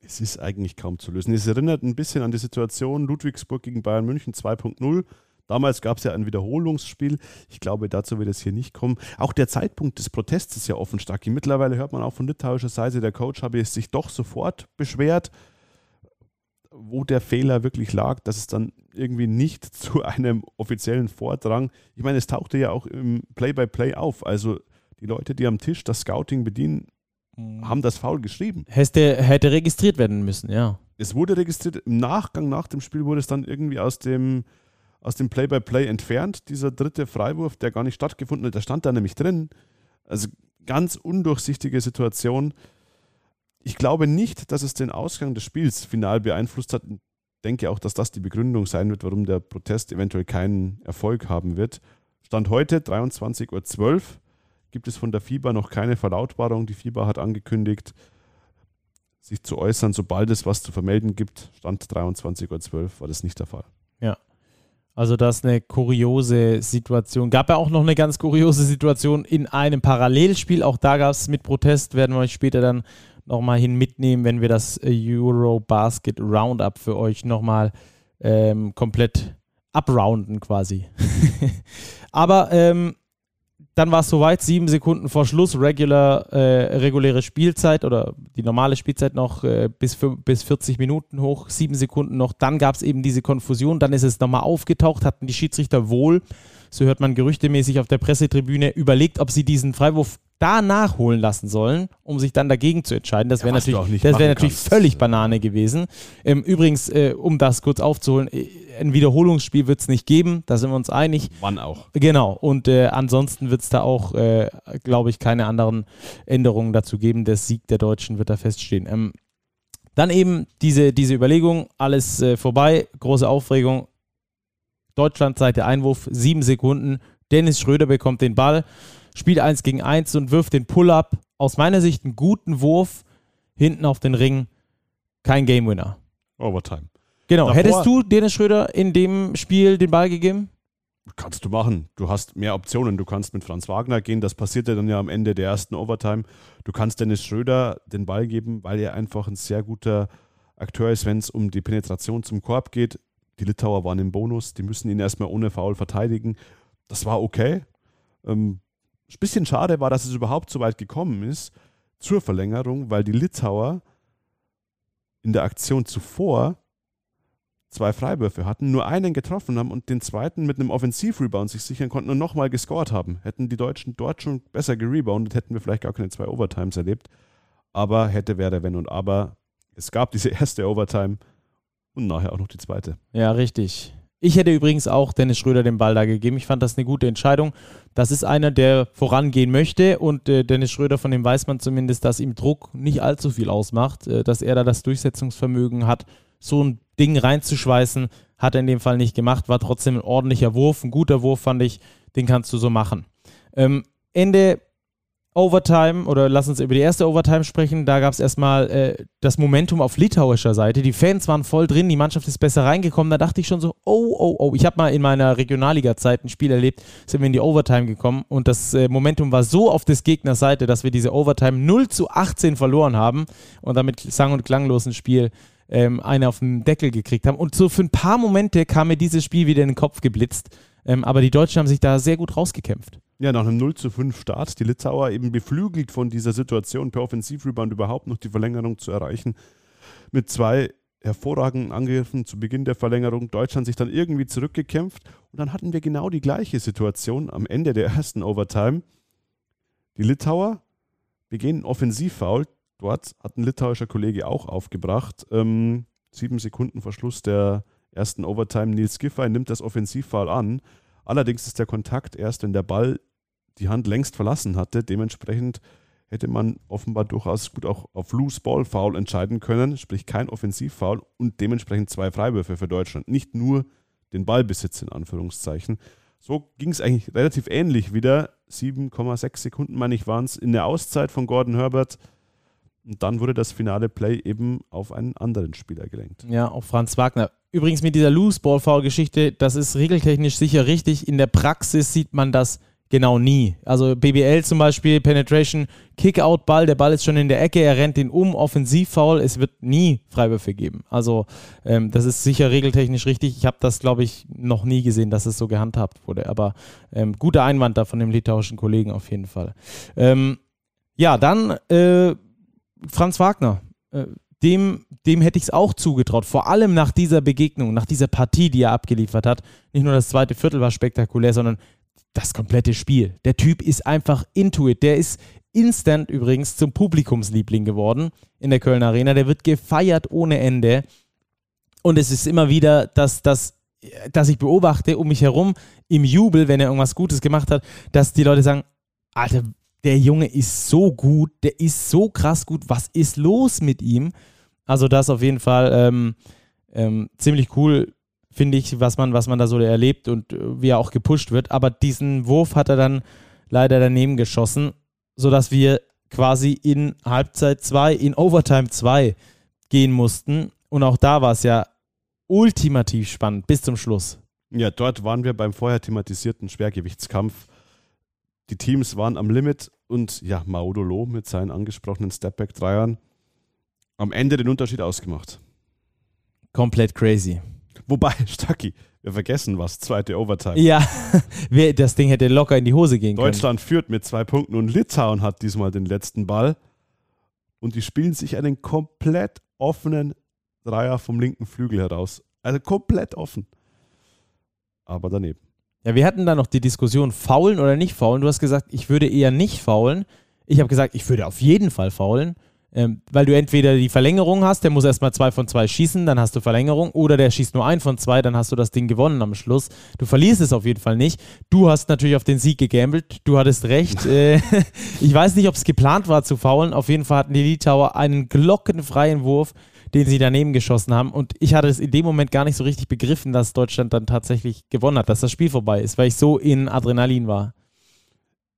es ist eigentlich kaum zu lösen. Es erinnert ein bisschen an die Situation Ludwigsburg gegen Bayern München 2.0. Damals gab es ja ein Wiederholungsspiel. Ich glaube, dazu wird es hier nicht kommen. Auch der Zeitpunkt des Protests ist ja offen stark. Mittlerweile hört man auch von litauischer Seite, der Coach habe sich doch sofort beschwert, wo der Fehler wirklich lag, dass es dann irgendwie nicht <laughs> zu einem offiziellen Vordrang. Ich meine, es tauchte ja auch im Play-by-Play -play auf. Also die Leute, die am Tisch das Scouting bedienen. Haben das faul geschrieben. Hätte, hätte registriert werden müssen, ja. Es wurde registriert, im Nachgang nach dem Spiel wurde es dann irgendwie aus dem aus dem Play-by-Play -play entfernt, dieser dritte Freiwurf, der gar nicht stattgefunden hat, der stand da nämlich drin. Also ganz undurchsichtige Situation. Ich glaube nicht, dass es den Ausgang des Spiels final beeinflusst hat. Ich denke auch, dass das die Begründung sein wird, warum der Protest eventuell keinen Erfolg haben wird. Stand heute 23.12 Uhr gibt es von der FIBA noch keine Verlautbarung. Die FIBA hat angekündigt, sich zu äußern, sobald es was zu vermelden gibt. Stand 23.12 Uhr war das nicht der Fall. Ja. Also das ist eine kuriose Situation. Gab ja auch noch eine ganz kuriose Situation in einem Parallelspiel. Auch da gab es mit Protest, werden wir euch später dann nochmal hin mitnehmen, wenn wir das Eurobasket Roundup für euch nochmal ähm, komplett abrounden quasi. <laughs> Aber ähm, dann war es soweit, sieben Sekunden vor Schluss, regular, äh, reguläre Spielzeit oder die normale Spielzeit noch äh, bis, bis 40 Minuten hoch, sieben Sekunden noch. Dann gab es eben diese Konfusion, dann ist es nochmal aufgetaucht, hatten die Schiedsrichter wohl, so hört man gerüchtemäßig auf der Pressetribüne, überlegt, ob sie diesen Freiwurf da nachholen lassen sollen, um sich dann dagegen zu entscheiden. Das wäre ja, natürlich, das wär natürlich völlig Banane gewesen. Ähm, übrigens, äh, um das kurz aufzuholen, äh, ein Wiederholungsspiel wird es nicht geben, da sind wir uns einig. Wann auch. Genau, und äh, ansonsten wird es da auch, äh, glaube ich, keine anderen Änderungen dazu geben. Der Sieg der Deutschen wird da feststehen. Ähm, dann eben diese, diese Überlegung, alles äh, vorbei, große Aufregung. Deutschland Seite Einwurf, sieben Sekunden. Dennis Schröder bekommt den Ball spielt 1 gegen 1 und wirft den Pull-up aus meiner Sicht einen guten Wurf hinten auf den Ring, kein Game Winner. Overtime. Genau. Davor- Hättest du Dennis Schröder in dem Spiel den Ball gegeben? Kannst du machen. Du hast mehr Optionen. Du kannst mit Franz Wagner gehen. Das passierte dann ja am Ende der ersten Overtime. Du kannst Dennis Schröder den Ball geben, weil er einfach ein sehr guter Akteur ist, wenn es um die Penetration zum Korb geht. Die Litauer waren im Bonus. Die müssen ihn erstmal ohne Foul verteidigen. Das war okay. Ähm, ein bisschen schade war, dass es überhaupt so weit gekommen ist zur Verlängerung, weil die Litauer in der Aktion zuvor zwei Freiwürfe hatten, nur einen getroffen haben und den zweiten mit einem Offensivrebound sich sichern konnten und nochmal gescored haben. Hätten die Deutschen dort schon besser gereboundet, hätten wir vielleicht gar keine zwei Overtimes erlebt. Aber hätte, wäre, wenn und aber. Es gab diese erste Overtime und nachher auch noch die zweite. Ja, richtig. Ich hätte übrigens auch Dennis Schröder den Ball da gegeben. Ich fand das eine gute Entscheidung. Das ist einer, der vorangehen möchte und äh, Dennis Schröder, von dem weiß man zumindest, dass ihm Druck nicht allzu viel ausmacht, äh, dass er da das Durchsetzungsvermögen hat, so ein Ding reinzuschweißen, hat er in dem Fall nicht gemacht, war trotzdem ein ordentlicher Wurf, ein guter Wurf fand ich, den kannst du so machen. Ähm, Ende Overtime oder lass uns über die erste Overtime sprechen. Da gab es erstmal äh, das Momentum auf litauischer Seite. Die Fans waren voll drin, die Mannschaft ist besser reingekommen. Da dachte ich schon so, oh, oh, oh. Ich habe mal in meiner Regionalliga-Zeit ein Spiel erlebt, sind wir in die Overtime gekommen und das äh, Momentum war so auf des Gegners Seite, dass wir diese Overtime 0 zu 18 verloren haben und damit sang- und klanglos ein Spiel ähm, eine auf den Deckel gekriegt haben. Und so für ein paar Momente kam mir dieses Spiel wieder in den Kopf geblitzt. Ähm, aber die Deutschen haben sich da sehr gut rausgekämpft. Ja, nach einem 0 zu 5 Start, die Litauer eben beflügelt von dieser Situation, per Offensivrebound überhaupt noch die Verlängerung zu erreichen. Mit zwei hervorragenden Angriffen zu Beginn der Verlängerung. Deutschland sich dann irgendwie zurückgekämpft. Und dann hatten wir genau die gleiche Situation am Ende der ersten Overtime. Die Litauer begehen Offensivfoul. Dort hat ein litauischer Kollege auch aufgebracht. Ähm, sieben Sekunden vor Schluss der ersten Overtime. Nils Giffey nimmt das Offensivfoul an. Allerdings ist der Kontakt erst, wenn der Ball die Hand längst verlassen hatte. Dementsprechend hätte man offenbar durchaus gut auch auf Loose Ball Foul entscheiden können, sprich kein Offensivfoul und dementsprechend zwei Freiwürfe für Deutschland. Nicht nur den Ballbesitz in Anführungszeichen. So ging es eigentlich relativ ähnlich wieder. 7,6 Sekunden, meine ich, waren es in der Auszeit von Gordon Herbert. Und dann wurde das finale Play eben auf einen anderen Spieler gelenkt. Ja, auf Franz Wagner. Übrigens mit dieser Loose-Ball-Foul-Geschichte, das ist regeltechnisch sicher richtig. In der Praxis sieht man das genau nie. Also BBL zum Beispiel, Penetration, Kick-Out-Ball, der Ball ist schon in der Ecke, er rennt ihn um, Offensivfoul, es wird nie Freiwürfe geben. Also ähm, das ist sicher regeltechnisch richtig. Ich habe das, glaube ich, noch nie gesehen, dass es so gehandhabt wurde. Aber ähm, guter Einwand da von dem litauischen Kollegen auf jeden Fall. Ähm, ja, dann äh, Franz Wagner. Äh, dem, dem hätte ich es auch zugetraut. Vor allem nach dieser Begegnung, nach dieser Partie, die er abgeliefert hat. Nicht nur das zweite Viertel war spektakulär, sondern das komplette Spiel. Der Typ ist einfach into it. Der ist instant übrigens zum Publikumsliebling geworden in der Kölner Arena. Der wird gefeiert ohne Ende. Und es ist immer wieder, dass, dass, dass ich beobachte um mich herum im Jubel, wenn er irgendwas Gutes gemacht hat, dass die Leute sagen, Alter, der Junge ist so gut, der ist so krass gut, was ist los mit ihm? Also das auf jeden Fall ähm, ähm, ziemlich cool, finde ich, was man, was man da so erlebt und äh, wie er auch gepusht wird. Aber diesen Wurf hat er dann leider daneben geschossen, sodass wir quasi in Halbzeit 2, in Overtime 2 gehen mussten. Und auch da war es ja ultimativ spannend bis zum Schluss. Ja, dort waren wir beim vorher thematisierten Schwergewichtskampf. Die Teams waren am Limit und ja, Maudolo mit seinen angesprochenen Stepback-Dreiern am Ende den Unterschied ausgemacht. Komplett crazy. Wobei, <laughs> Stucky, wir vergessen was, zweite Overtime. Ja, <laughs> das Ding hätte locker in die Hose gehen können. Deutschland führt mit zwei Punkten und Litauen hat diesmal den letzten Ball. Und die spielen sich einen komplett offenen Dreier vom linken Flügel heraus. Also komplett offen. Aber daneben. Ja, wir hatten da noch die Diskussion, faulen oder nicht faulen. Du hast gesagt, ich würde eher nicht faulen. Ich habe gesagt, ich würde auf jeden Fall faulen, ähm, weil du entweder die Verlängerung hast, der muss erstmal zwei von zwei schießen, dann hast du Verlängerung, oder der schießt nur ein von zwei, dann hast du das Ding gewonnen am Schluss. Du verlierst es auf jeden Fall nicht. Du hast natürlich auf den Sieg gegambelt, du hattest recht. <laughs> äh, ich weiß nicht, ob es geplant war zu faulen. Auf jeden Fall hatten die Litauer einen glockenfreien Wurf, den sie daneben geschossen haben. Und ich hatte es in dem Moment gar nicht so richtig begriffen, dass Deutschland dann tatsächlich gewonnen hat, dass das Spiel vorbei ist, weil ich so in Adrenalin war.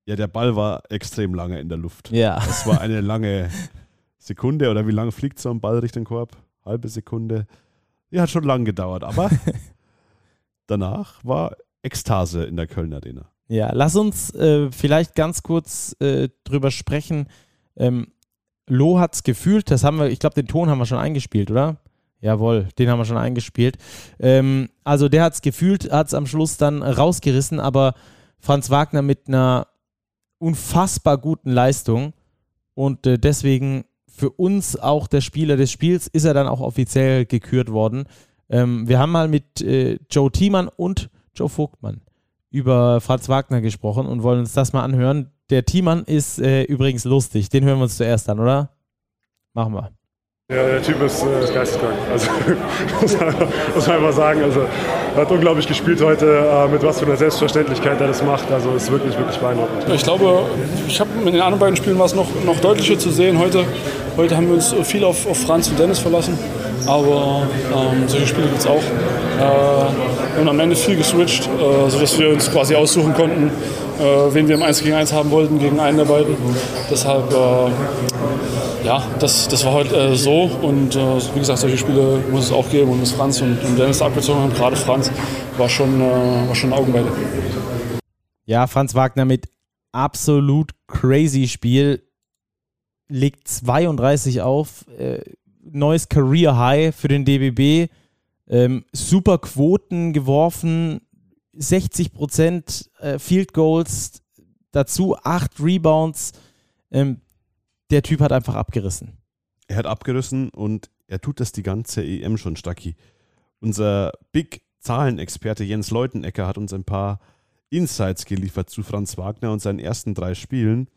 Ja, der Ball war extrem lange in der Luft. Ja. Das war eine lange <laughs> Sekunde oder wie lange fliegt so ein Ball Richtung Korb? Halbe Sekunde. Ja, hat schon lang gedauert, aber <laughs> danach war Ekstase in der Köln Arena. Ja, lass uns äh, vielleicht ganz kurz äh, drüber sprechen. Ähm, Lo hat es gefühlt, das haben wir, ich glaube, den Ton haben wir schon eingespielt, oder? Jawohl, den haben wir schon eingespielt. Ähm, also der hat es gefühlt, hat es am Schluss dann rausgerissen, aber Franz Wagner mit einer unfassbar guten Leistung und äh, deswegen für uns auch der Spieler des Spiels ist er dann auch offiziell gekürt worden. Ähm, wir haben mal mit äh, Joe Thiemann und Joe Vogtmann über Franz Wagner gesprochen und wollen uns das mal anhören. Der Thiemann ist äh, übrigens lustig. Den hören wir uns zuerst an, oder? Machen wir. Ja, der Typ ist, äh, ist geisteskrank. Also <laughs> muss man, muss man einfach sagen. Also er hat unglaublich gespielt heute, äh, mit was für einer Selbstverständlichkeit er das macht. Also ist wirklich, wirklich beeindruckend. Ich glaube, ich habe in den anderen beiden Spielen war es noch, noch deutlicher zu sehen. Heute, heute haben wir uns viel auf, auf Franz und Dennis verlassen. Aber ähm, solche Spiele gibt es auch. Äh, haben am Ende viel geswitcht, äh, sodass wir uns quasi aussuchen konnten, äh, wen wir im 1 gegen 1 haben wollten, gegen einen der beiden. Deshalb äh, ja, das, das war heute äh, so. Und äh, wie gesagt, solche Spiele muss es auch geben. Und dass Franz und, und Dennis abgezogen haben, gerade Franz, war schon, äh, war schon ein Augenweide. Ja, Franz Wagner mit absolut crazy Spiel, legt 32 auf, äh, neues Career High für den DBB, ähm, super Quoten geworfen, 60 Prozent äh, Field Goals, dazu 8 Rebounds. Ähm, der Typ hat einfach abgerissen. Er hat abgerissen und er tut das die ganze EM schon, Stacki. Unser Big Zahlenexperte Jens Leutenecker hat uns ein paar Insights geliefert zu Franz Wagner und seinen ersten drei Spielen.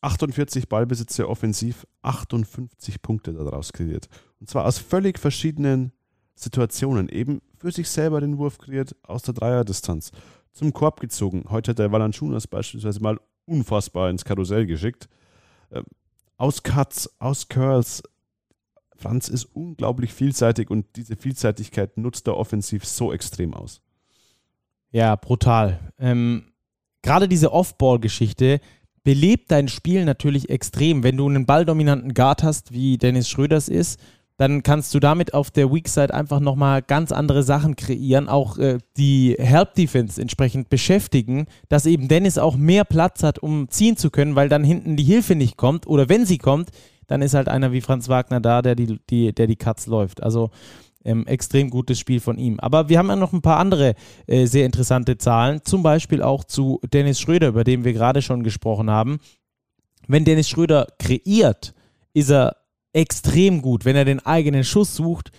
48 Ballbesitze offensiv, 58 Punkte daraus kreiert. Und zwar aus völlig verschiedenen Situationen. Eben für sich selber den Wurf kreiert, aus der Dreierdistanz. Zum Korb gezogen. Heute hat der Valanciunas beispielsweise mal unfassbar ins Karussell geschickt. Ähm, aus Cuts, aus Curls. Franz ist unglaublich vielseitig und diese Vielseitigkeit nutzt er offensiv so extrem aus. Ja, brutal. Ähm, Gerade diese Off-Ball-Geschichte belebt dein Spiel natürlich extrem. Wenn du einen balldominanten Guard hast, wie Dennis Schröders ist, dann kannst du damit auf der Weak Side einfach nochmal ganz andere Sachen kreieren, auch äh, die Help Defense entsprechend beschäftigen, dass eben Dennis auch mehr Platz hat, um ziehen zu können, weil dann hinten die Hilfe nicht kommt oder wenn sie kommt, dann ist halt einer wie Franz Wagner da, der die, die, der die Cuts läuft. Also ähm, extrem gutes Spiel von ihm. Aber wir haben ja noch ein paar andere äh, sehr interessante Zahlen, zum Beispiel auch zu Dennis Schröder, über den wir gerade schon gesprochen haben. Wenn Dennis Schröder kreiert, ist er extrem gut. Wenn er den eigenen Schuss sucht,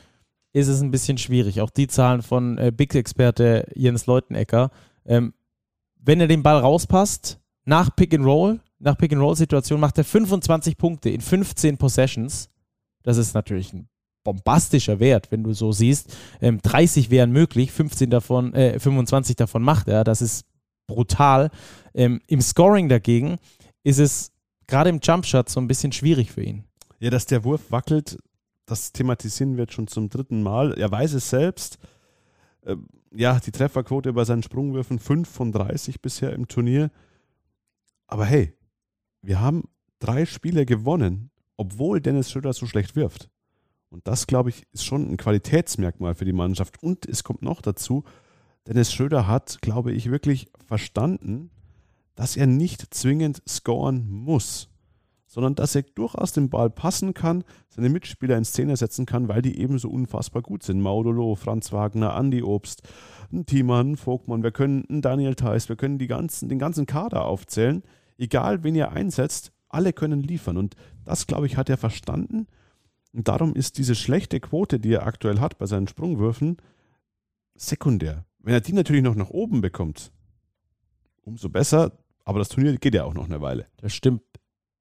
ist es ein bisschen schwierig. Auch die Zahlen von äh, Big-Experte Jens Leutenecker. Ähm, wenn er den Ball rauspasst, nach Pick and Roll, nach Pick and Roll Situation macht er 25 Punkte in 15 Possessions. Das ist natürlich ein bombastischer Wert, wenn du so siehst. Ähm, 30 wären möglich, 15 davon, äh, 25 davon macht er. Das ist brutal. Ähm, Im Scoring dagegen ist es gerade im Jumpshot so ein bisschen schwierig für ihn. Ja, dass der Wurf wackelt, das thematisieren wir schon zum dritten Mal. Er weiß es selbst. Ähm, ja, die Trefferquote bei seinen Sprungwürfen 5 von 30 bisher im Turnier. Aber hey, wir haben drei Spiele gewonnen, obwohl Dennis Schröder so schlecht wirft. Und das, glaube ich, ist schon ein Qualitätsmerkmal für die Mannschaft. Und es kommt noch dazu, Dennis Schröder hat, glaube ich, wirklich verstanden, dass er nicht zwingend scoren muss sondern dass er durchaus den Ball passen kann, seine Mitspieler in Szene setzen kann, weil die ebenso unfassbar gut sind. Maudolo, Franz Wagner, Andi Obst, ein Thiemann, Vogtmann, wir können einen Daniel Theiss, wir können die ganzen, den ganzen Kader aufzählen. Egal, wen ihr einsetzt, alle können liefern. Und das, glaube ich, hat er verstanden. Und darum ist diese schlechte Quote, die er aktuell hat bei seinen Sprungwürfen, sekundär. Wenn er die natürlich noch nach oben bekommt, umso besser. Aber das Turnier geht ja auch noch eine Weile. Das stimmt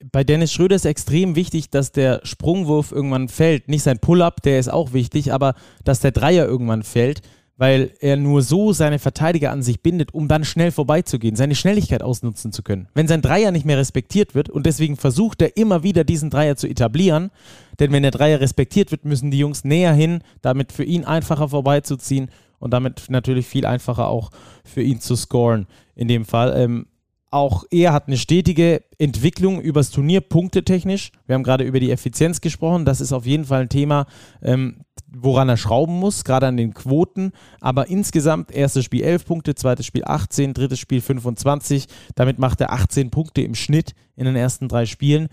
bei Dennis Schröder ist extrem wichtig, dass der Sprungwurf irgendwann fällt. Nicht sein Pull-up, der ist auch wichtig, aber dass der Dreier irgendwann fällt, weil er nur so seine Verteidiger an sich bindet, um dann schnell vorbeizugehen, seine Schnelligkeit ausnutzen zu können. Wenn sein Dreier nicht mehr respektiert wird und deswegen versucht er immer wieder diesen Dreier zu etablieren, denn wenn der Dreier respektiert wird, müssen die Jungs näher hin, damit für ihn einfacher vorbeizuziehen und damit natürlich viel einfacher auch für ihn zu scoren in dem Fall. Ähm, auch er hat eine stetige Entwicklung übers Turnier, punktetechnisch. Wir haben gerade über die Effizienz gesprochen. Das ist auf jeden Fall ein Thema, ähm, woran er schrauben muss, gerade an den Quoten. Aber insgesamt, erstes Spiel 11 Punkte, zweites Spiel 18, drittes Spiel 25. Damit macht er 18 Punkte im Schnitt in den ersten drei Spielen.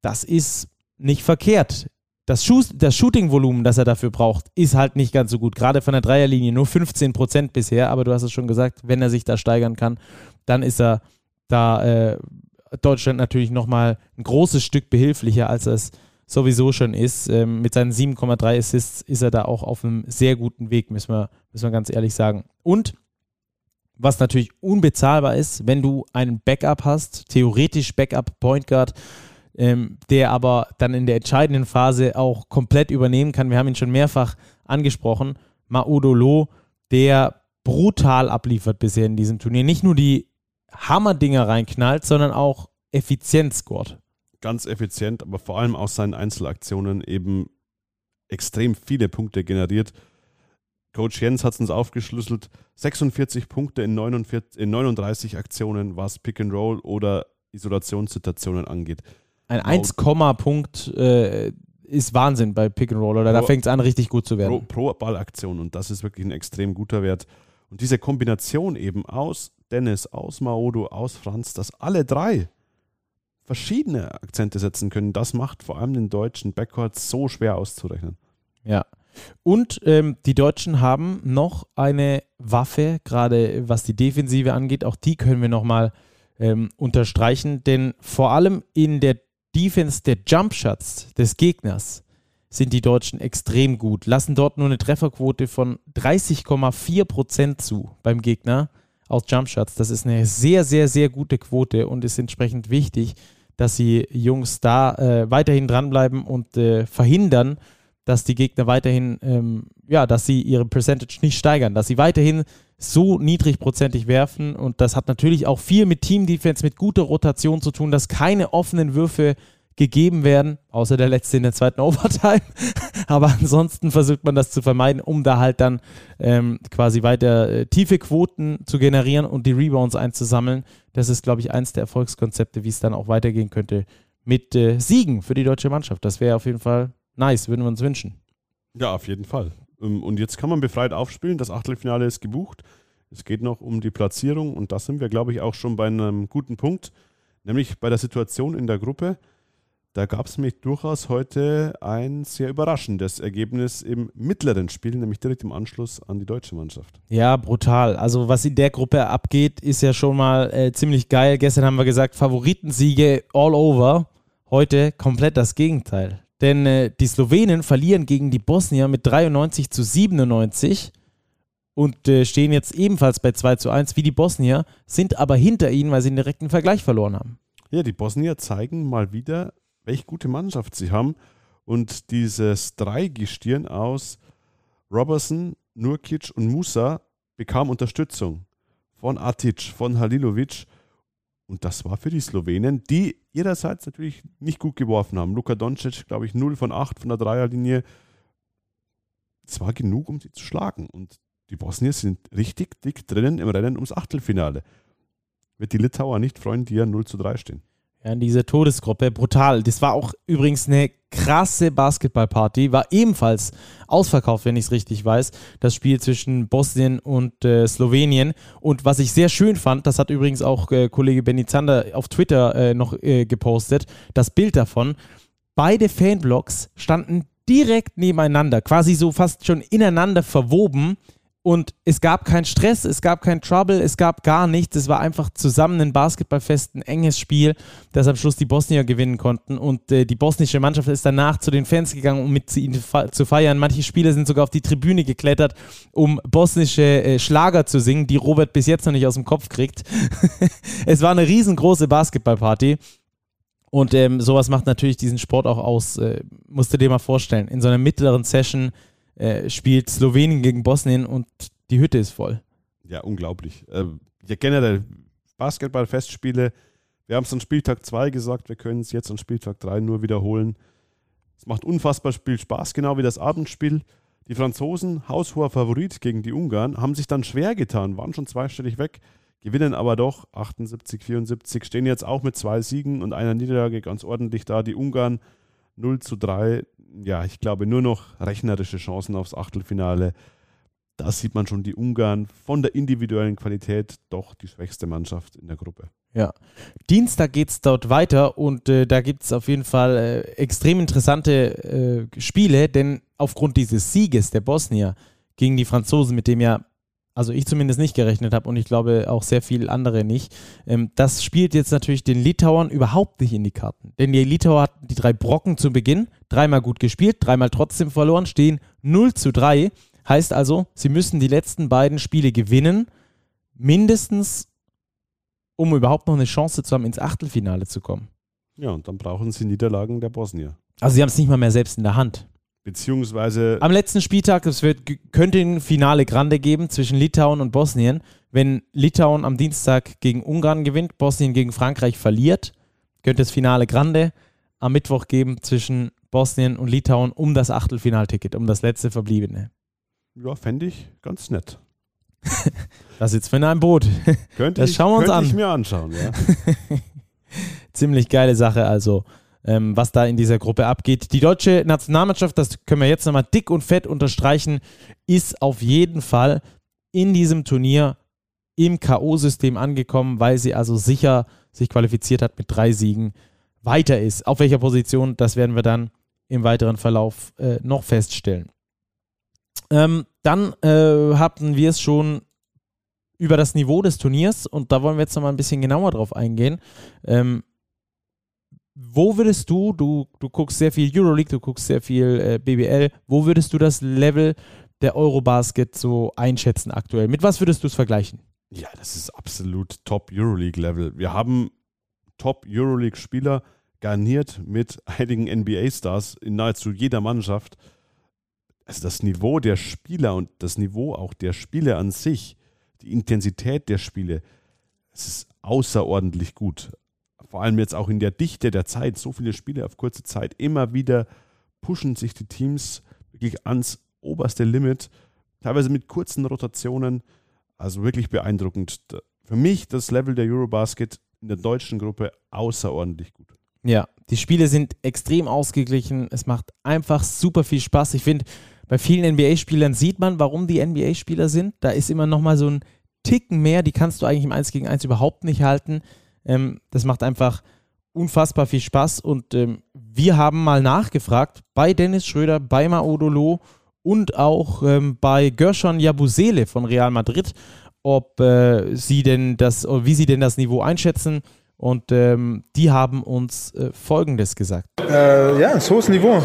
Das ist nicht verkehrt. Das, Schuss, das Shooting-Volumen, das er dafür braucht, ist halt nicht ganz so gut. Gerade von der Dreierlinie nur 15 Prozent bisher. Aber du hast es schon gesagt, wenn er sich da steigern kann, dann ist er da äh, Deutschland natürlich nochmal ein großes Stück behilflicher, als es sowieso schon ist. Ähm, mit seinen 7,3 Assists ist er da auch auf einem sehr guten Weg, müssen wir, müssen wir ganz ehrlich sagen. Und was natürlich unbezahlbar ist, wenn du einen Backup hast, theoretisch Backup Point Guard, ähm, der aber dann in der entscheidenden Phase auch komplett übernehmen kann. Wir haben ihn schon mehrfach angesprochen. Maudolo, der brutal abliefert bisher in diesem Turnier. Nicht nur die Hammerdinger reinknallt, sondern auch effizient scored. Ganz effizient, aber vor allem aus seinen Einzelaktionen eben extrem viele Punkte generiert. Coach Jens hat es uns aufgeschlüsselt. 46 Punkte in, 49, in 39 Aktionen, was Pick and Roll oder Isolationssituationen angeht. Ein 1, Punkt äh, ist Wahnsinn bei Pick and Roll, oder? Pro, da fängt es an, richtig gut zu werden. Pro, pro Ballaktion und das ist wirklich ein extrem guter Wert. Und diese Kombination eben aus Dennis, aus Maodo, aus Franz, dass alle drei verschiedene Akzente setzen können, das macht vor allem den deutschen Backcourt so schwer auszurechnen. Ja. Und ähm, die Deutschen haben noch eine Waffe, gerade was die Defensive angeht. Auch die können wir nochmal ähm, unterstreichen, denn vor allem in der Defense der Jumpshots des Gegners sind die Deutschen extrem gut. Lassen dort nur eine Trefferquote von 30,4% zu beim Gegner aus Jumpshots. Das ist eine sehr, sehr, sehr gute Quote und ist entsprechend wichtig, dass die Jungs da äh, weiterhin dranbleiben und äh, verhindern, dass die Gegner weiterhin, ähm, ja, dass sie ihre Percentage nicht steigern, dass sie weiterhin so niedrigprozentig werfen. Und das hat natürlich auch viel mit Team-Defense, mit guter Rotation zu tun, dass keine offenen Würfe gegeben werden, außer der letzte in der zweiten <laughs> Overtime. Aber ansonsten versucht man das zu vermeiden, um da halt dann ähm, quasi weiter äh, tiefe Quoten zu generieren und die Rebounds einzusammeln. Das ist, glaube ich, eins der Erfolgskonzepte, wie es dann auch weitergehen könnte mit äh, Siegen für die deutsche Mannschaft. Das wäre auf jeden Fall nice, würden wir uns wünschen. Ja, auf jeden Fall. Ähm, und jetzt kann man befreit aufspielen. Das Achtelfinale ist gebucht. Es geht noch um die Platzierung und da sind wir, glaube ich, auch schon bei einem guten Punkt, nämlich bei der Situation in der Gruppe. Da gab es nämlich durchaus heute ein sehr überraschendes Ergebnis im mittleren Spiel, nämlich direkt im Anschluss an die deutsche Mannschaft. Ja, brutal. Also was in der Gruppe abgeht, ist ja schon mal äh, ziemlich geil. Gestern haben wir gesagt, Favoritensiege all over. Heute komplett das Gegenteil. Denn äh, die Slowenen verlieren gegen die Bosnier mit 93 zu 97 und äh, stehen jetzt ebenfalls bei 2 zu 1 wie die Bosnier, sind aber hinter ihnen, weil sie einen direkten Vergleich verloren haben. Ja, die Bosnier zeigen mal wieder, welche gute Mannschaft sie haben. Und dieses Dreigestirn aus Robertson, Nurkic und Musa bekam Unterstützung von Atic, von Halilovic. Und das war für die Slowenen, die ihrerseits natürlich nicht gut geworfen haben. Luka Doncic, glaube ich, 0 von 8 von der Dreierlinie. Es war genug, um sie zu schlagen. Und die Bosnier sind richtig dick drinnen im Rennen ums Achtelfinale. Wird die Litauer nicht freuen, die ja 0 zu 3 stehen. Ja, in dieser Todesgruppe, brutal. Das war auch übrigens eine krasse Basketballparty, war ebenfalls ausverkauft, wenn ich es richtig weiß, das Spiel zwischen Bosnien und äh, Slowenien. Und was ich sehr schön fand, das hat übrigens auch äh, Kollege Benny Zander auf Twitter äh, noch äh, gepostet, das Bild davon. Beide Fanblocks standen direkt nebeneinander, quasi so fast schon ineinander verwoben und es gab keinen Stress, es gab kein Trouble, es gab gar nichts. Es war einfach zusammen ein Basketballfest, ein enges Spiel, das am Schluss die Bosnier gewinnen konnten. Und äh, die bosnische Mannschaft ist danach zu den Fans gegangen, um mit ihnen zu feiern. Manche Spieler sind sogar auf die Tribüne geklettert, um bosnische äh, Schlager zu singen, die Robert bis jetzt noch nicht aus dem Kopf kriegt. <laughs> es war eine riesengroße Basketballparty. Und ähm, sowas macht natürlich diesen Sport auch aus. Äh, musst du dir mal vorstellen. In so einer mittleren Session äh, spielt Slowenien gegen Bosnien und die Hütte ist voll. Ja, unglaublich. Äh, ja, generell Basketball-Festspiele. Wir haben es an Spieltag 2 gesagt, wir können es jetzt an Spieltag 3 nur wiederholen. Es macht unfassbar viel Spaß, genau wie das Abendspiel. Die Franzosen, haushoher Favorit gegen die Ungarn, haben sich dann schwer getan, waren schon zweistellig weg gewinnen aber doch 78, 74, stehen jetzt auch mit zwei Siegen und einer Niederlage ganz ordentlich da. Die Ungarn 0 zu 3. Ja, ich glaube nur noch rechnerische Chancen aufs Achtelfinale. Da sieht man schon die Ungarn von der individuellen Qualität doch die schwächste Mannschaft in der Gruppe. Ja. Dienstag geht es dort weiter und äh, da gibt es auf jeden Fall äh, extrem interessante äh, Spiele, denn aufgrund dieses Sieges der Bosnier gegen die Franzosen, mit dem ja, also ich zumindest nicht gerechnet habe und ich glaube auch sehr viele andere nicht, ähm, das spielt jetzt natürlich den Litauern überhaupt nicht in die Karten. Denn die Litauer hatten die drei Brocken zu Beginn, dreimal gut gespielt, dreimal trotzdem verloren, stehen 0 zu 3. Heißt also, sie müssen die letzten beiden Spiele gewinnen, mindestens um überhaupt noch eine Chance zu haben, ins Achtelfinale zu kommen. Ja, und dann brauchen sie Niederlagen der Bosnier. Also sie haben es nicht mal mehr selbst in der Hand. Beziehungsweise. Am letzten Spieltag, es wird, könnte ein Finale Grande geben zwischen Litauen und Bosnien. Wenn Litauen am Dienstag gegen Ungarn gewinnt, Bosnien gegen Frankreich verliert, könnte es Finale Grande am Mittwoch geben zwischen Bosnien und Litauen um das Achtelfinalticket, um das letzte Verbliebene. Ja, fände ich ganz nett. <laughs> da sitzt man in einem Boot. Könnte das schauen wir uns könnte an. ich mir anschauen, ja. <laughs> Ziemlich geile Sache, also ähm, was da in dieser Gruppe abgeht. Die deutsche Nationalmannschaft, das können wir jetzt nochmal dick und fett unterstreichen, ist auf jeden Fall in diesem Turnier im K.O.-System angekommen, weil sie also sicher sich qualifiziert hat mit drei Siegen, weiter ist. Auf welcher Position, das werden wir dann im weiteren Verlauf äh, noch feststellen. Ähm, dann äh, hatten wir es schon über das Niveau des Turniers und da wollen wir jetzt nochmal ein bisschen genauer drauf eingehen. Ähm, wo würdest du, du, du guckst sehr viel Euroleague, du guckst sehr viel äh, BBL, wo würdest du das Level der Eurobasket so einschätzen aktuell? Mit was würdest du es vergleichen? Ja, das ist absolut Top Euroleague-Level. Wir haben Top Euroleague-Spieler garniert mit einigen NBA-Stars in nahezu jeder Mannschaft. Also das Niveau der Spieler und das Niveau auch der Spiele an sich, die Intensität der Spiele, es ist außerordentlich gut vor allem jetzt auch in der Dichte der Zeit, so viele Spiele auf kurze Zeit, immer wieder pushen sich die Teams wirklich ans oberste Limit, teilweise mit kurzen Rotationen. Also wirklich beeindruckend. Für mich das Level der Eurobasket in der deutschen Gruppe außerordentlich gut. Ja, die Spiele sind extrem ausgeglichen. Es macht einfach super viel Spaß. Ich finde, bei vielen NBA-Spielern sieht man, warum die NBA-Spieler sind. Da ist immer noch mal so ein Ticken mehr. Die kannst du eigentlich im 1 gegen 1 überhaupt nicht halten. Ähm, das macht einfach unfassbar viel Spaß und ähm, wir haben mal nachgefragt bei Dennis Schröder, bei Maodolo und auch ähm, bei Gershon Jabusele von Real Madrid, ob äh, sie denn das, wie sie denn das Niveau einschätzen. Und ähm, die haben uns äh, Folgendes gesagt. Äh, ja, ein hohes Niveau.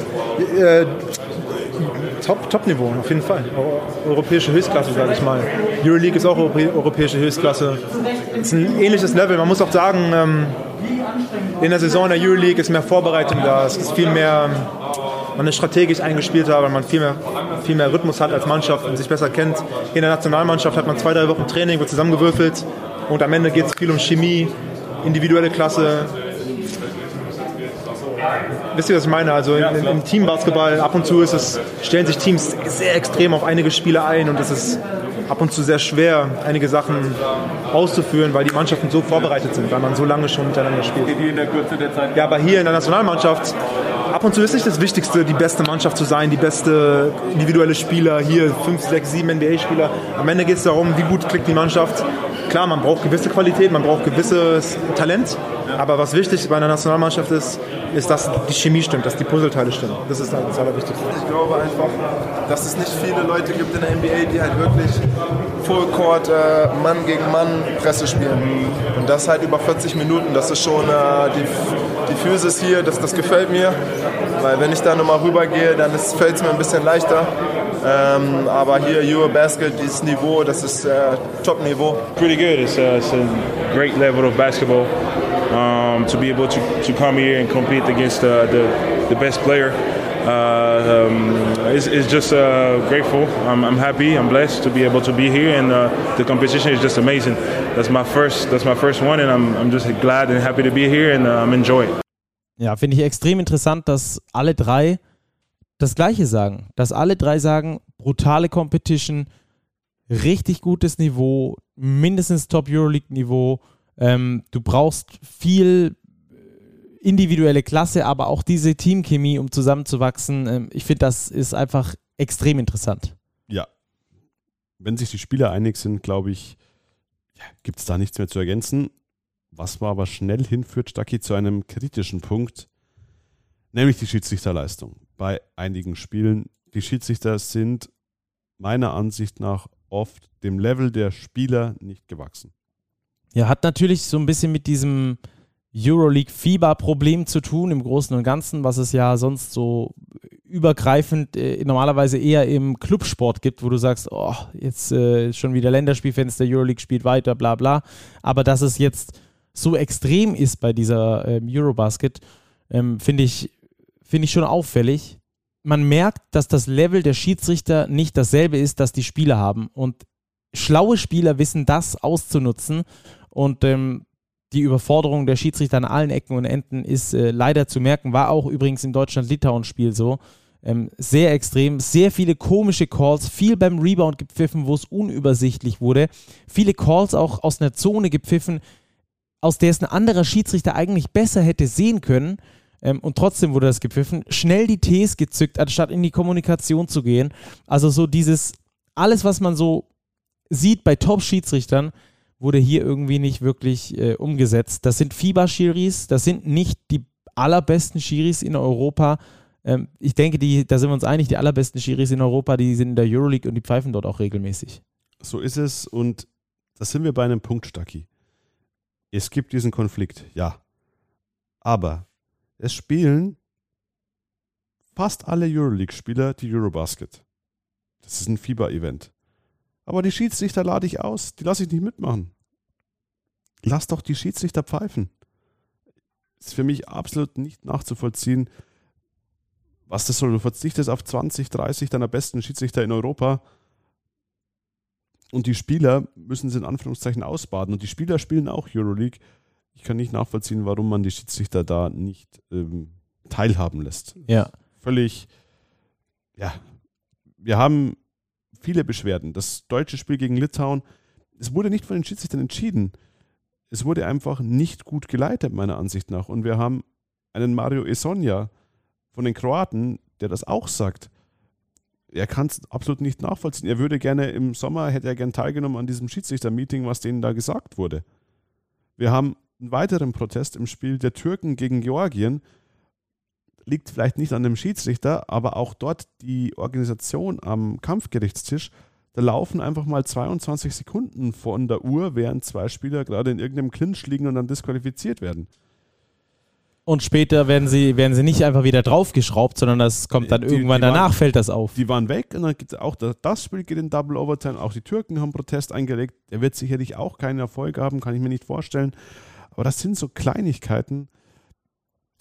Top, Top-Niveau, auf jeden Fall. Europäische Höchstklasse, sage ich mal. Euroleague ist auch europäische Höchstklasse. Ist ein ähnliches Level. Man muss auch sagen, ähm, in der Saison der Euroleague ist mehr Vorbereitung da. Es ist viel mehr, man ist strategisch eingespielt, weil man viel mehr, viel mehr Rhythmus hat als Mannschaft und sich besser kennt. In der Nationalmannschaft hat man zwei, drei Wochen Training, wird zusammengewürfelt und am Ende geht es viel um Chemie, individuelle Klasse, wisst ihr, was ich meine? Also im, im Teambasketball ab und zu ist es, stellen sich Teams sehr extrem auf einige Spiele ein und es ist ab und zu sehr schwer, einige Sachen auszuführen, weil die Mannschaften so vorbereitet sind, weil man so lange schon miteinander spielt. Ja, aber hier in der Nationalmannschaft, ab und zu ist nicht das Wichtigste, die beste Mannschaft zu sein, die beste individuelle Spieler, hier fünf, sechs, sieben NBA-Spieler. Am Ende geht es darum, wie gut klickt die Mannschaft. Klar, man braucht gewisse Qualität, man braucht gewisses Talent, aber was wichtig bei einer Nationalmannschaft ist, ist, dass die Chemie stimmt, dass die Puzzleteile stimmen. Das ist das Allerwichtigste. Ich glaube einfach, dass es nicht viele Leute gibt in der NBA, die halt wirklich Full Court äh, Mann gegen Mann Presse spielen. Und das halt über 40 Minuten. Das ist schon äh, die, die Physis hier, das, das gefällt mir. Weil wenn ich da nochmal rübergehe, dann fällt es mir ein bisschen leichter. Ähm, aber hier Eurobasket, dieses Niveau, das ist äh, Top-Niveau. Pretty good. It's, uh, it's a great level of basketball. Um, to be able to, to come here and compete against uh, the, the best player uh, um, is, is just uh, grateful. I'm, I'm happy. I'm blessed to be able to be here, and uh, the competition is just amazing. That's my first. That's my first one, and I'm, I'm just glad and happy to be here, and uh, I'm enjoying. Ja, finde ich extrem interessant, dass alle drei das Gleiche sagen. Dass alle drei sagen, brutale Competition, richtig gutes Niveau, mindestens Top Euroleague-Niveau. Ähm, du brauchst viel individuelle Klasse, aber auch diese Teamchemie, um zusammenzuwachsen. Ähm, ich finde, das ist einfach extrem interessant. Ja. Wenn sich die Spieler einig sind, glaube ich, ja, gibt es da nichts mehr zu ergänzen. Was man aber schnell hinführt, Stacki, zu einem kritischen Punkt, nämlich die Schiedsrichterleistung. Bei einigen Spielen, die Schiedsrichter sind meiner Ansicht nach oft dem Level der Spieler nicht gewachsen. Ja, hat natürlich so ein bisschen mit diesem Euroleague-Fieber-Problem zu tun, im Großen und Ganzen, was es ja sonst so übergreifend äh, normalerweise eher im Clubsport gibt, wo du sagst, oh, jetzt äh, schon wieder Länderspielfenster, Euroleague spielt weiter, bla bla. Aber dass es jetzt so extrem ist bei dieser ähm, Eurobasket, ähm, finde ich, find ich schon auffällig. Man merkt, dass das Level der Schiedsrichter nicht dasselbe ist, das die Spieler haben. Und schlaue Spieler wissen das auszunutzen. Und ähm, die Überforderung der Schiedsrichter an allen Ecken und Enden ist äh, leider zu merken. War auch übrigens im Deutschland-Litauen-Spiel so. Ähm, sehr extrem, sehr viele komische Calls, viel beim Rebound gepfiffen, wo es unübersichtlich wurde. Viele Calls auch aus einer Zone gepfiffen, aus der es ein anderer Schiedsrichter eigentlich besser hätte sehen können. Ähm, und trotzdem wurde das gepfiffen. Schnell die Ts gezückt, anstatt in die Kommunikation zu gehen. Also so dieses, alles, was man so sieht bei Top-Schiedsrichtern, wurde hier irgendwie nicht wirklich äh, umgesetzt. Das sind FIBA-Schiris, das sind nicht die allerbesten Schiris in Europa. Ähm, ich denke, die, da sind wir uns einig, die allerbesten Schiris in Europa, die sind in der Euroleague und die pfeifen dort auch regelmäßig. So ist es und da sind wir bei einem Punkt, Stacki. Es gibt diesen Konflikt, ja. Aber es spielen fast alle Euroleague-Spieler die Eurobasket. Das ist ein FIBA-Event. Aber die Schiedsrichter lade ich aus, die lasse ich nicht mitmachen. Lass doch die Schiedsrichter pfeifen. Ist für mich absolut nicht nachzuvollziehen, was das soll. Du verzichtest auf 20, 30 deiner besten Schiedsrichter in Europa und die Spieler müssen sie in Anführungszeichen ausbaden. Und die Spieler spielen auch Euroleague. Ich kann nicht nachvollziehen, warum man die Schiedsrichter da nicht ähm, teilhaben lässt. Ja. Völlig, ja. Wir haben viele Beschwerden. Das deutsche Spiel gegen Litauen, es wurde nicht von den Schiedsrichtern entschieden. Es wurde einfach nicht gut geleitet, meiner Ansicht nach. Und wir haben einen Mario Esonja von den Kroaten, der das auch sagt. Er kann es absolut nicht nachvollziehen. Er würde gerne im Sommer, hätte er gern teilgenommen an diesem Schiedsrichter-Meeting, was denen da gesagt wurde. Wir haben einen weiteren Protest im Spiel der Türken gegen Georgien, liegt vielleicht nicht an dem Schiedsrichter, aber auch dort die Organisation am Kampfgerichtstisch, da laufen einfach mal 22 Sekunden von der Uhr, während zwei Spieler gerade in irgendeinem Clinch liegen und dann disqualifiziert werden. Und später werden sie, werden sie nicht einfach wieder draufgeschraubt, sondern das kommt dann die, irgendwann die danach, waren, fällt das auf. Die waren weg und dann gibt es auch das Spiel geht in Double Overtime. Auch die Türken haben Protest eingelegt. Er wird sicherlich auch keinen Erfolg haben, kann ich mir nicht vorstellen. Aber das sind so Kleinigkeiten,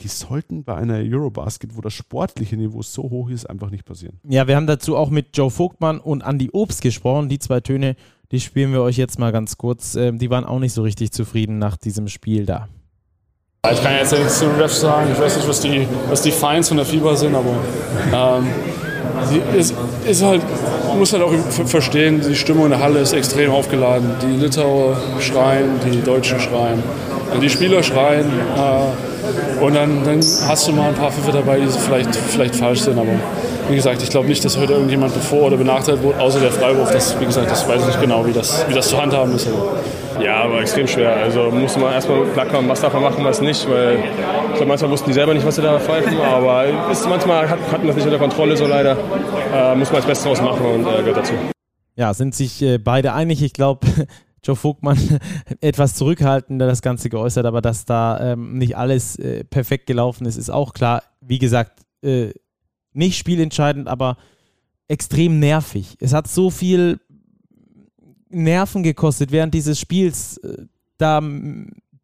die sollten bei einer Eurobasket, wo das sportliche Niveau so hoch ist, einfach nicht passieren. Ja, wir haben dazu auch mit Joe Vogtmann und Andy Obst gesprochen. Die zwei Töne, die spielen wir euch jetzt mal ganz kurz. Ähm, die waren auch nicht so richtig zufrieden nach diesem Spiel da. Ich kann jetzt nichts zu Refs sagen. Ich weiß nicht, was die, was die Feinds von der FIBA sind, aber ähm, ist, ist halt, man muss halt auch verstehen, die Stimmung in der Halle ist extrem aufgeladen. Die Litauer schreien, die Deutschen schreien, die Spieler schreien. Äh, und dann, dann hast du mal ein paar Pfiffe dabei, die vielleicht, vielleicht falsch sind. Aber wie gesagt, ich glaube nicht, dass heute irgendjemand bevor oder benachteiligt wurde, außer der Freiwurf. Das, wie gesagt, das weiß ich nicht genau, wie das, wie das zu handhaben ist. Ja, aber extrem schwer. Also muss man erstmal klarkommen, was darf man machen, was nicht. Weil ich glaube, manchmal wussten die selber nicht, was sie da pfeifen. Aber ist, manchmal hat, hat man das nicht unter Kontrolle, so leider. Äh, muss man das Beste draus machen und äh, gehört dazu. Ja, sind sich äh, beide einig. Ich glaube, Joe Vogtmann <laughs> etwas zurückhaltender das Ganze geäußert, aber dass da ähm, nicht alles äh, perfekt gelaufen ist, ist auch klar. Wie gesagt, äh, nicht spielentscheidend, aber extrem nervig. Es hat so viel Nerven gekostet während dieses Spiels. Äh, da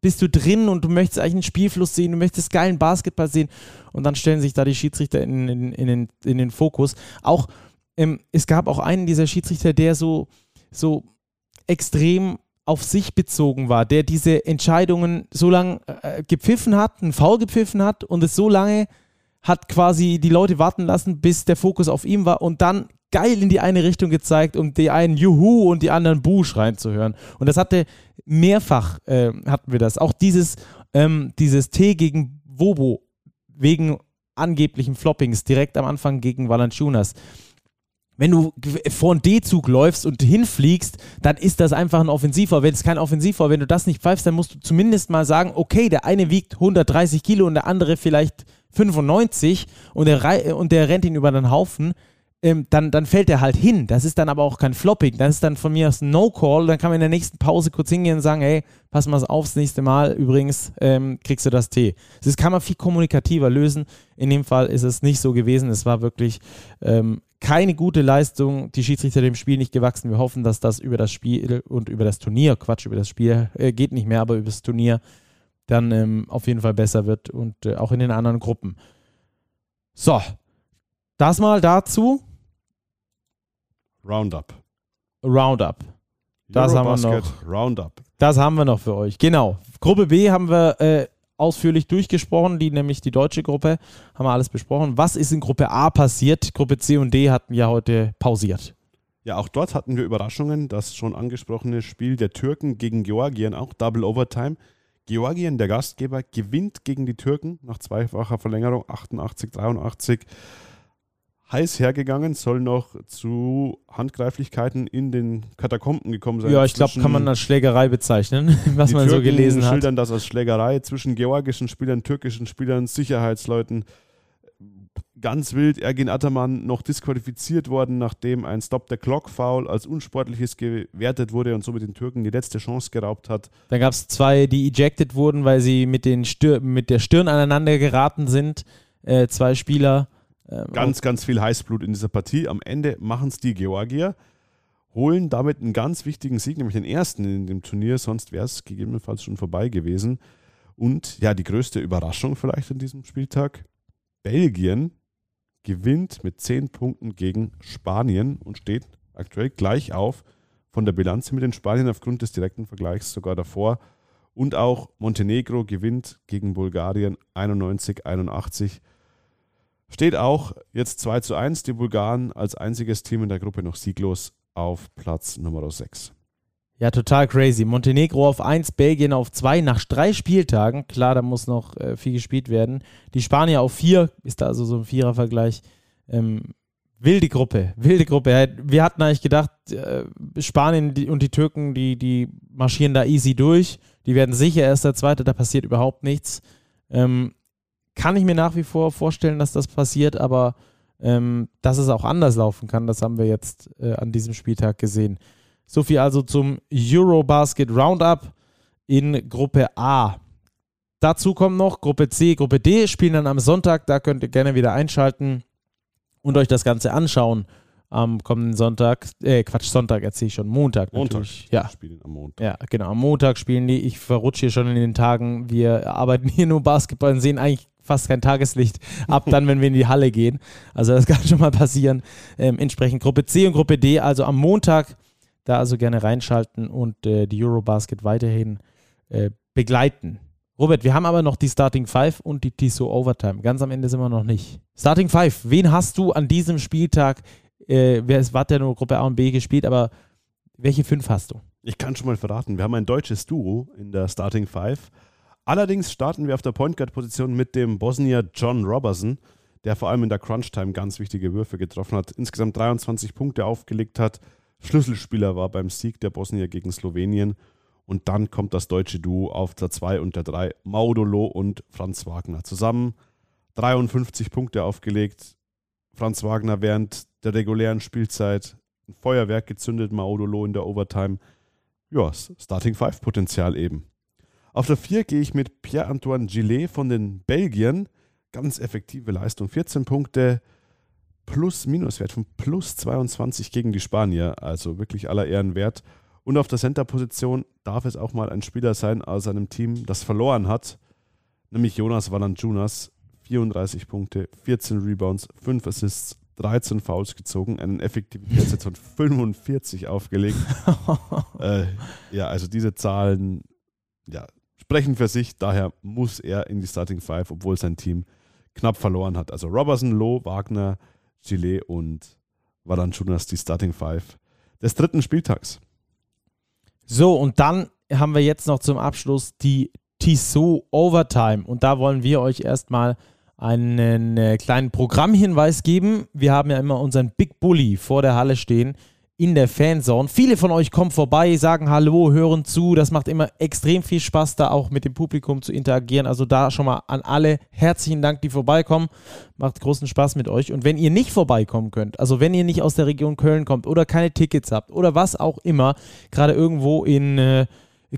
bist du drin und du möchtest eigentlich einen Spielfluss sehen, du möchtest geilen Basketball sehen und dann stellen sich da die Schiedsrichter in, in, in, den, in den Fokus. Auch ähm, es gab auch einen dieser Schiedsrichter, der so, so extrem auf sich bezogen war, der diese Entscheidungen so lange äh, gepfiffen hat, einen Foul gepfiffen hat und es so lange hat quasi die Leute warten lassen, bis der Fokus auf ihm war und dann geil in die eine Richtung gezeigt, um die einen Juhu und die anderen Buh schreien zu hören. Und das hatte mehrfach, äh, hatten wir das. Auch dieses, ähm, dieses T gegen Wobo wegen angeblichen Floppings direkt am Anfang gegen Valanciunas wenn du vor einen D-Zug läufst und hinfliegst, dann ist das einfach ein Offensivfoul. Wenn es kein Offensivfoul, wenn du das nicht pfeifst, dann musst du zumindest mal sagen, okay, der eine wiegt 130 Kilo und der andere vielleicht 95 und der, und der rennt ihn über den Haufen, ähm, dann, dann fällt er halt hin. Das ist dann aber auch kein Flopping. Das ist dann von mir aus ein No-Call. Dann kann man in der nächsten Pause kurz hingehen und sagen, hey, pass mal auf, das nächste Mal übrigens ähm, kriegst du das T. Das kann man viel kommunikativer lösen. In dem Fall ist es nicht so gewesen. Es war wirklich ähm, keine gute Leistung, die Schiedsrichter dem Spiel nicht gewachsen. Wir hoffen, dass das über das Spiel und über das Turnier, Quatsch, über das Spiel äh, geht nicht mehr, aber über das Turnier dann ähm, auf jeden Fall besser wird und äh, auch in den anderen Gruppen. So, das mal dazu. Roundup. Roundup. Das haben wir noch. Roundup. Das haben wir noch für euch. Genau. Gruppe B haben wir äh, ausführlich durchgesprochen, die nämlich die deutsche Gruppe, haben wir alles besprochen. Was ist in Gruppe A passiert? Gruppe C und D hatten ja heute pausiert. Ja, auch dort hatten wir Überraschungen. Das schon angesprochene Spiel der Türken gegen Georgien, auch Double Overtime. Georgien, der Gastgeber, gewinnt gegen die Türken nach zweifacher Verlängerung 88, 83 heiß hergegangen, soll noch zu Handgreiflichkeiten in den Katakomben gekommen sein. Ja, ich glaube, kann man als Schlägerei bezeichnen, <laughs> was man Türken so gelesen hat. schildern das als Schlägerei zwischen georgischen Spielern, türkischen Spielern, Sicherheitsleuten. Ganz wild, Ergin Ataman noch disqualifiziert worden, nachdem ein Stop-the-Clock-Foul als unsportliches gewertet wurde und somit den Türken die letzte Chance geraubt hat. Dann gab es zwei, die ejected wurden, weil sie mit, den Stir mit der Stirn aneinander geraten sind. Äh, zwei Spieler. Ähm, ganz, ganz viel Heißblut in dieser Partie. Am Ende machen es die Georgier, holen damit einen ganz wichtigen Sieg, nämlich den ersten in dem Turnier, sonst wäre es gegebenenfalls schon vorbei gewesen. Und ja, die größte Überraschung vielleicht an diesem Spieltag, Belgien gewinnt mit 10 Punkten gegen Spanien und steht aktuell gleich auf von der Bilanz mit den Spaniern aufgrund des direkten Vergleichs sogar davor. Und auch Montenegro gewinnt gegen Bulgarien 91-81. Steht auch jetzt 2 zu 1, die Bulgaren als einziges Team in der Gruppe noch sieglos auf Platz Nummer 6. Ja, total crazy. Montenegro auf 1, Belgien auf 2 nach drei Spieltagen. Klar, da muss noch äh, viel gespielt werden. Die Spanier auf 4, ist da also so ein Vierervergleich. Ähm, wilde Gruppe, wilde Gruppe. Wir hatten eigentlich gedacht, äh, Spanien und die Türken, die, die marschieren da easy durch. Die werden sicher erst der Zweite, da passiert überhaupt nichts. Ähm, kann ich mir nach wie vor vorstellen, dass das passiert, aber ähm, dass es auch anders laufen kann, das haben wir jetzt äh, an diesem Spieltag gesehen. So viel also zum Eurobasket Roundup in Gruppe A. Dazu kommt noch Gruppe C, Gruppe D spielen dann am Sonntag. Da könnt ihr gerne wieder einschalten und euch das Ganze anschauen am kommenden Sonntag, äh, Quatsch, Sonntag erzähle ich schon, Montag natürlich. Montag. Ja. Spielen am Montag. Ja, genau, am Montag spielen die. Ich verrutsche hier schon in den Tagen. Wir arbeiten hier nur Basketball und sehen eigentlich fast kein Tageslicht ab dann, wenn wir in die Halle gehen. Also das <laughs> kann schon mal passieren. Ähm, entsprechend Gruppe C und Gruppe D, also am Montag da also gerne reinschalten und äh, die Eurobasket weiterhin äh, begleiten. Robert, wir haben aber noch die Starting Five und die Tissot Overtime. Ganz am Ende sind wir noch nicht. Starting Five, wen hast du an diesem Spieltag äh, es war ja nur Gruppe A und B gespielt, aber welche fünf hast du? Ich kann schon mal verraten, wir haben ein deutsches Duo in der Starting Five. Allerdings starten wir auf der Point Guard Position mit dem Bosnier John Robertson, der vor allem in der Crunch Time ganz wichtige Würfe getroffen hat, insgesamt 23 Punkte aufgelegt hat, Schlüsselspieler war beim Sieg der Bosnier gegen Slowenien. Und dann kommt das deutsche Duo auf der 2 und der 3, Maudolo und Franz Wagner zusammen. 53 Punkte aufgelegt. Franz Wagner während der regulären Spielzeit ein Feuerwerk gezündet, Maudolo in der Overtime. Ja, Starting Five Potenzial eben. Auf der 4 gehe ich mit Pierre-Antoine Gillet von den Belgiern. Ganz effektive Leistung. 14 Punkte plus-minus-Wert von plus 22 gegen die Spanier. Also wirklich aller Ehren wert. Und auf der Center-Position darf es auch mal ein Spieler sein aus einem Team, das verloren hat, nämlich Jonas Valanciunas. 34 Punkte, 14 Rebounds, 5 Assists, 13 Fouls gezogen, einen Effektivitätssatz von 45 aufgelegt. <laughs> äh, ja, also diese Zahlen ja, sprechen für sich. Daher muss er in die Starting Five, obwohl sein Team knapp verloren hat. Also Robertson, Loh, Wagner, Gillet und Valanciunas die Starting Five des dritten Spieltags. So, und dann haben wir jetzt noch zum Abschluss die Tissot Overtime. Und da wollen wir euch erstmal einen äh, kleinen Programmhinweis geben. Wir haben ja immer unseren Big Bully vor der Halle stehen in der Fanzone. Viele von euch kommen vorbei, sagen Hallo, hören zu. Das macht immer extrem viel Spaß, da auch mit dem Publikum zu interagieren. Also da schon mal an alle herzlichen Dank, die vorbeikommen. Macht großen Spaß mit euch. Und wenn ihr nicht vorbeikommen könnt, also wenn ihr nicht aus der Region Köln kommt oder keine Tickets habt oder was auch immer, gerade irgendwo in äh,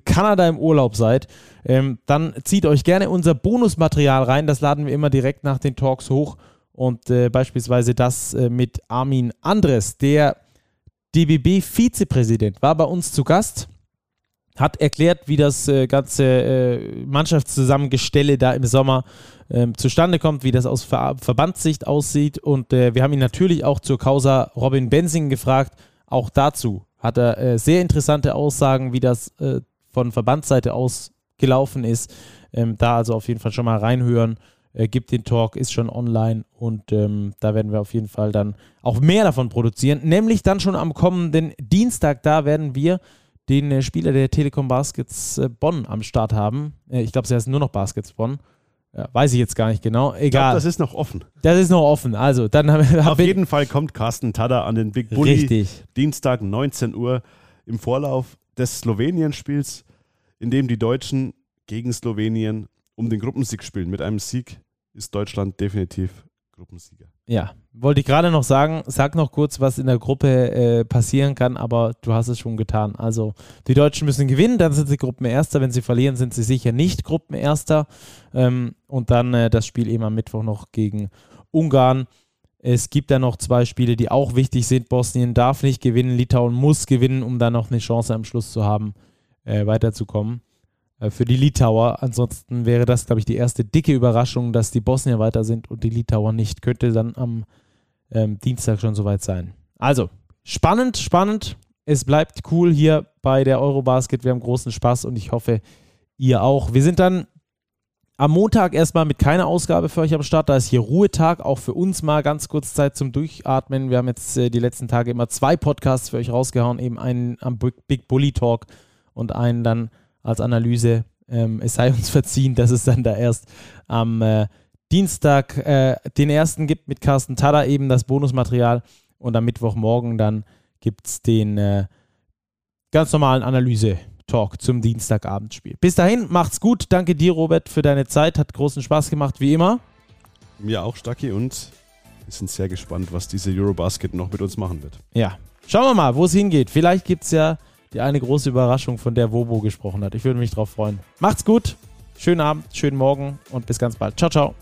Kanada im Urlaub seid, ähm, dann zieht euch gerne unser Bonusmaterial rein. Das laden wir immer direkt nach den Talks hoch. Und äh, beispielsweise das äh, mit Armin Andres, der DBB-Vizepräsident, war bei uns zu Gast, hat erklärt, wie das äh, ganze äh, Mannschaftszusammengestelle da im Sommer ähm, zustande kommt, wie das aus Ver Verbandssicht aussieht. Und äh, wir haben ihn natürlich auch zur Causa Robin Bensing gefragt. Auch dazu hat er äh, sehr interessante Aussagen, wie das äh, von Verbandsseite aus gelaufen ist. Ähm, da also auf jeden Fall schon mal reinhören äh, gibt den Talk, ist schon online und ähm, da werden wir auf jeden Fall dann auch mehr davon produzieren. Nämlich dann schon am kommenden Dienstag, da werden wir den äh, Spieler der Telekom Baskets äh, Bonn am Start haben. Äh, ich glaube, es heißt nur noch Baskets Bonn. Ja, weiß ich jetzt gar nicht genau. Egal. Ich glaube, das ist noch offen. Das ist noch offen. Also, dann haben Auf jeden Fall kommt Carsten Tada an den Big Bully. Richtig. Dienstag, 19 Uhr im Vorlauf des Slowenien-Spiels, in dem die Deutschen gegen Slowenien um den Gruppensieg spielen. Mit einem Sieg ist Deutschland definitiv Gruppensieger. Ja, wollte ich gerade noch sagen, sag noch kurz, was in der Gruppe äh, passieren kann, aber du hast es schon getan. Also die Deutschen müssen gewinnen, dann sind sie Gruppenerster. Wenn sie verlieren, sind sie sicher nicht Gruppenerster. Ähm, und dann äh, das Spiel eben am Mittwoch noch gegen Ungarn. Es gibt da noch zwei Spiele, die auch wichtig sind. Bosnien darf nicht gewinnen, Litauen muss gewinnen, um dann noch eine Chance am Schluss zu haben, äh, weiterzukommen. Äh, für die Litauer. Ansonsten wäre das, glaube ich, die erste dicke Überraschung, dass die Bosnier weiter sind und die Litauer nicht. Könnte dann am ähm, Dienstag schon soweit sein. Also, spannend, spannend. Es bleibt cool hier bei der Eurobasket. Wir haben großen Spaß und ich hoffe, ihr auch. Wir sind dann am Montag erstmal mit keiner Ausgabe für euch am Start. Da ist hier Ruhetag, auch für uns mal ganz kurz Zeit zum Durchatmen. Wir haben jetzt äh, die letzten Tage immer zwei Podcasts für euch rausgehauen, eben einen am Big Bully Talk und einen dann als Analyse. Ähm, es sei uns <laughs> verziehen, dass es dann da erst am äh, Dienstag äh, den ersten gibt mit Carsten Tada, eben das Bonusmaterial. Und am Mittwochmorgen dann gibt es den äh, ganz normalen Analyse-Talk zum Dienstagabendspiel. Bis dahin, macht's gut. Danke dir, Robert, für deine Zeit. Hat großen Spaß gemacht, wie immer. Mir auch, Stacki. Und wir sind sehr gespannt, was diese Eurobasket noch mit uns machen wird. Ja. Schauen wir mal, wo es hingeht. Vielleicht gibt es ja die eine große Überraschung, von der Wobo gesprochen hat. Ich würde mich drauf freuen. Macht's gut, schönen Abend, schönen Morgen und bis ganz bald. Ciao, ciao.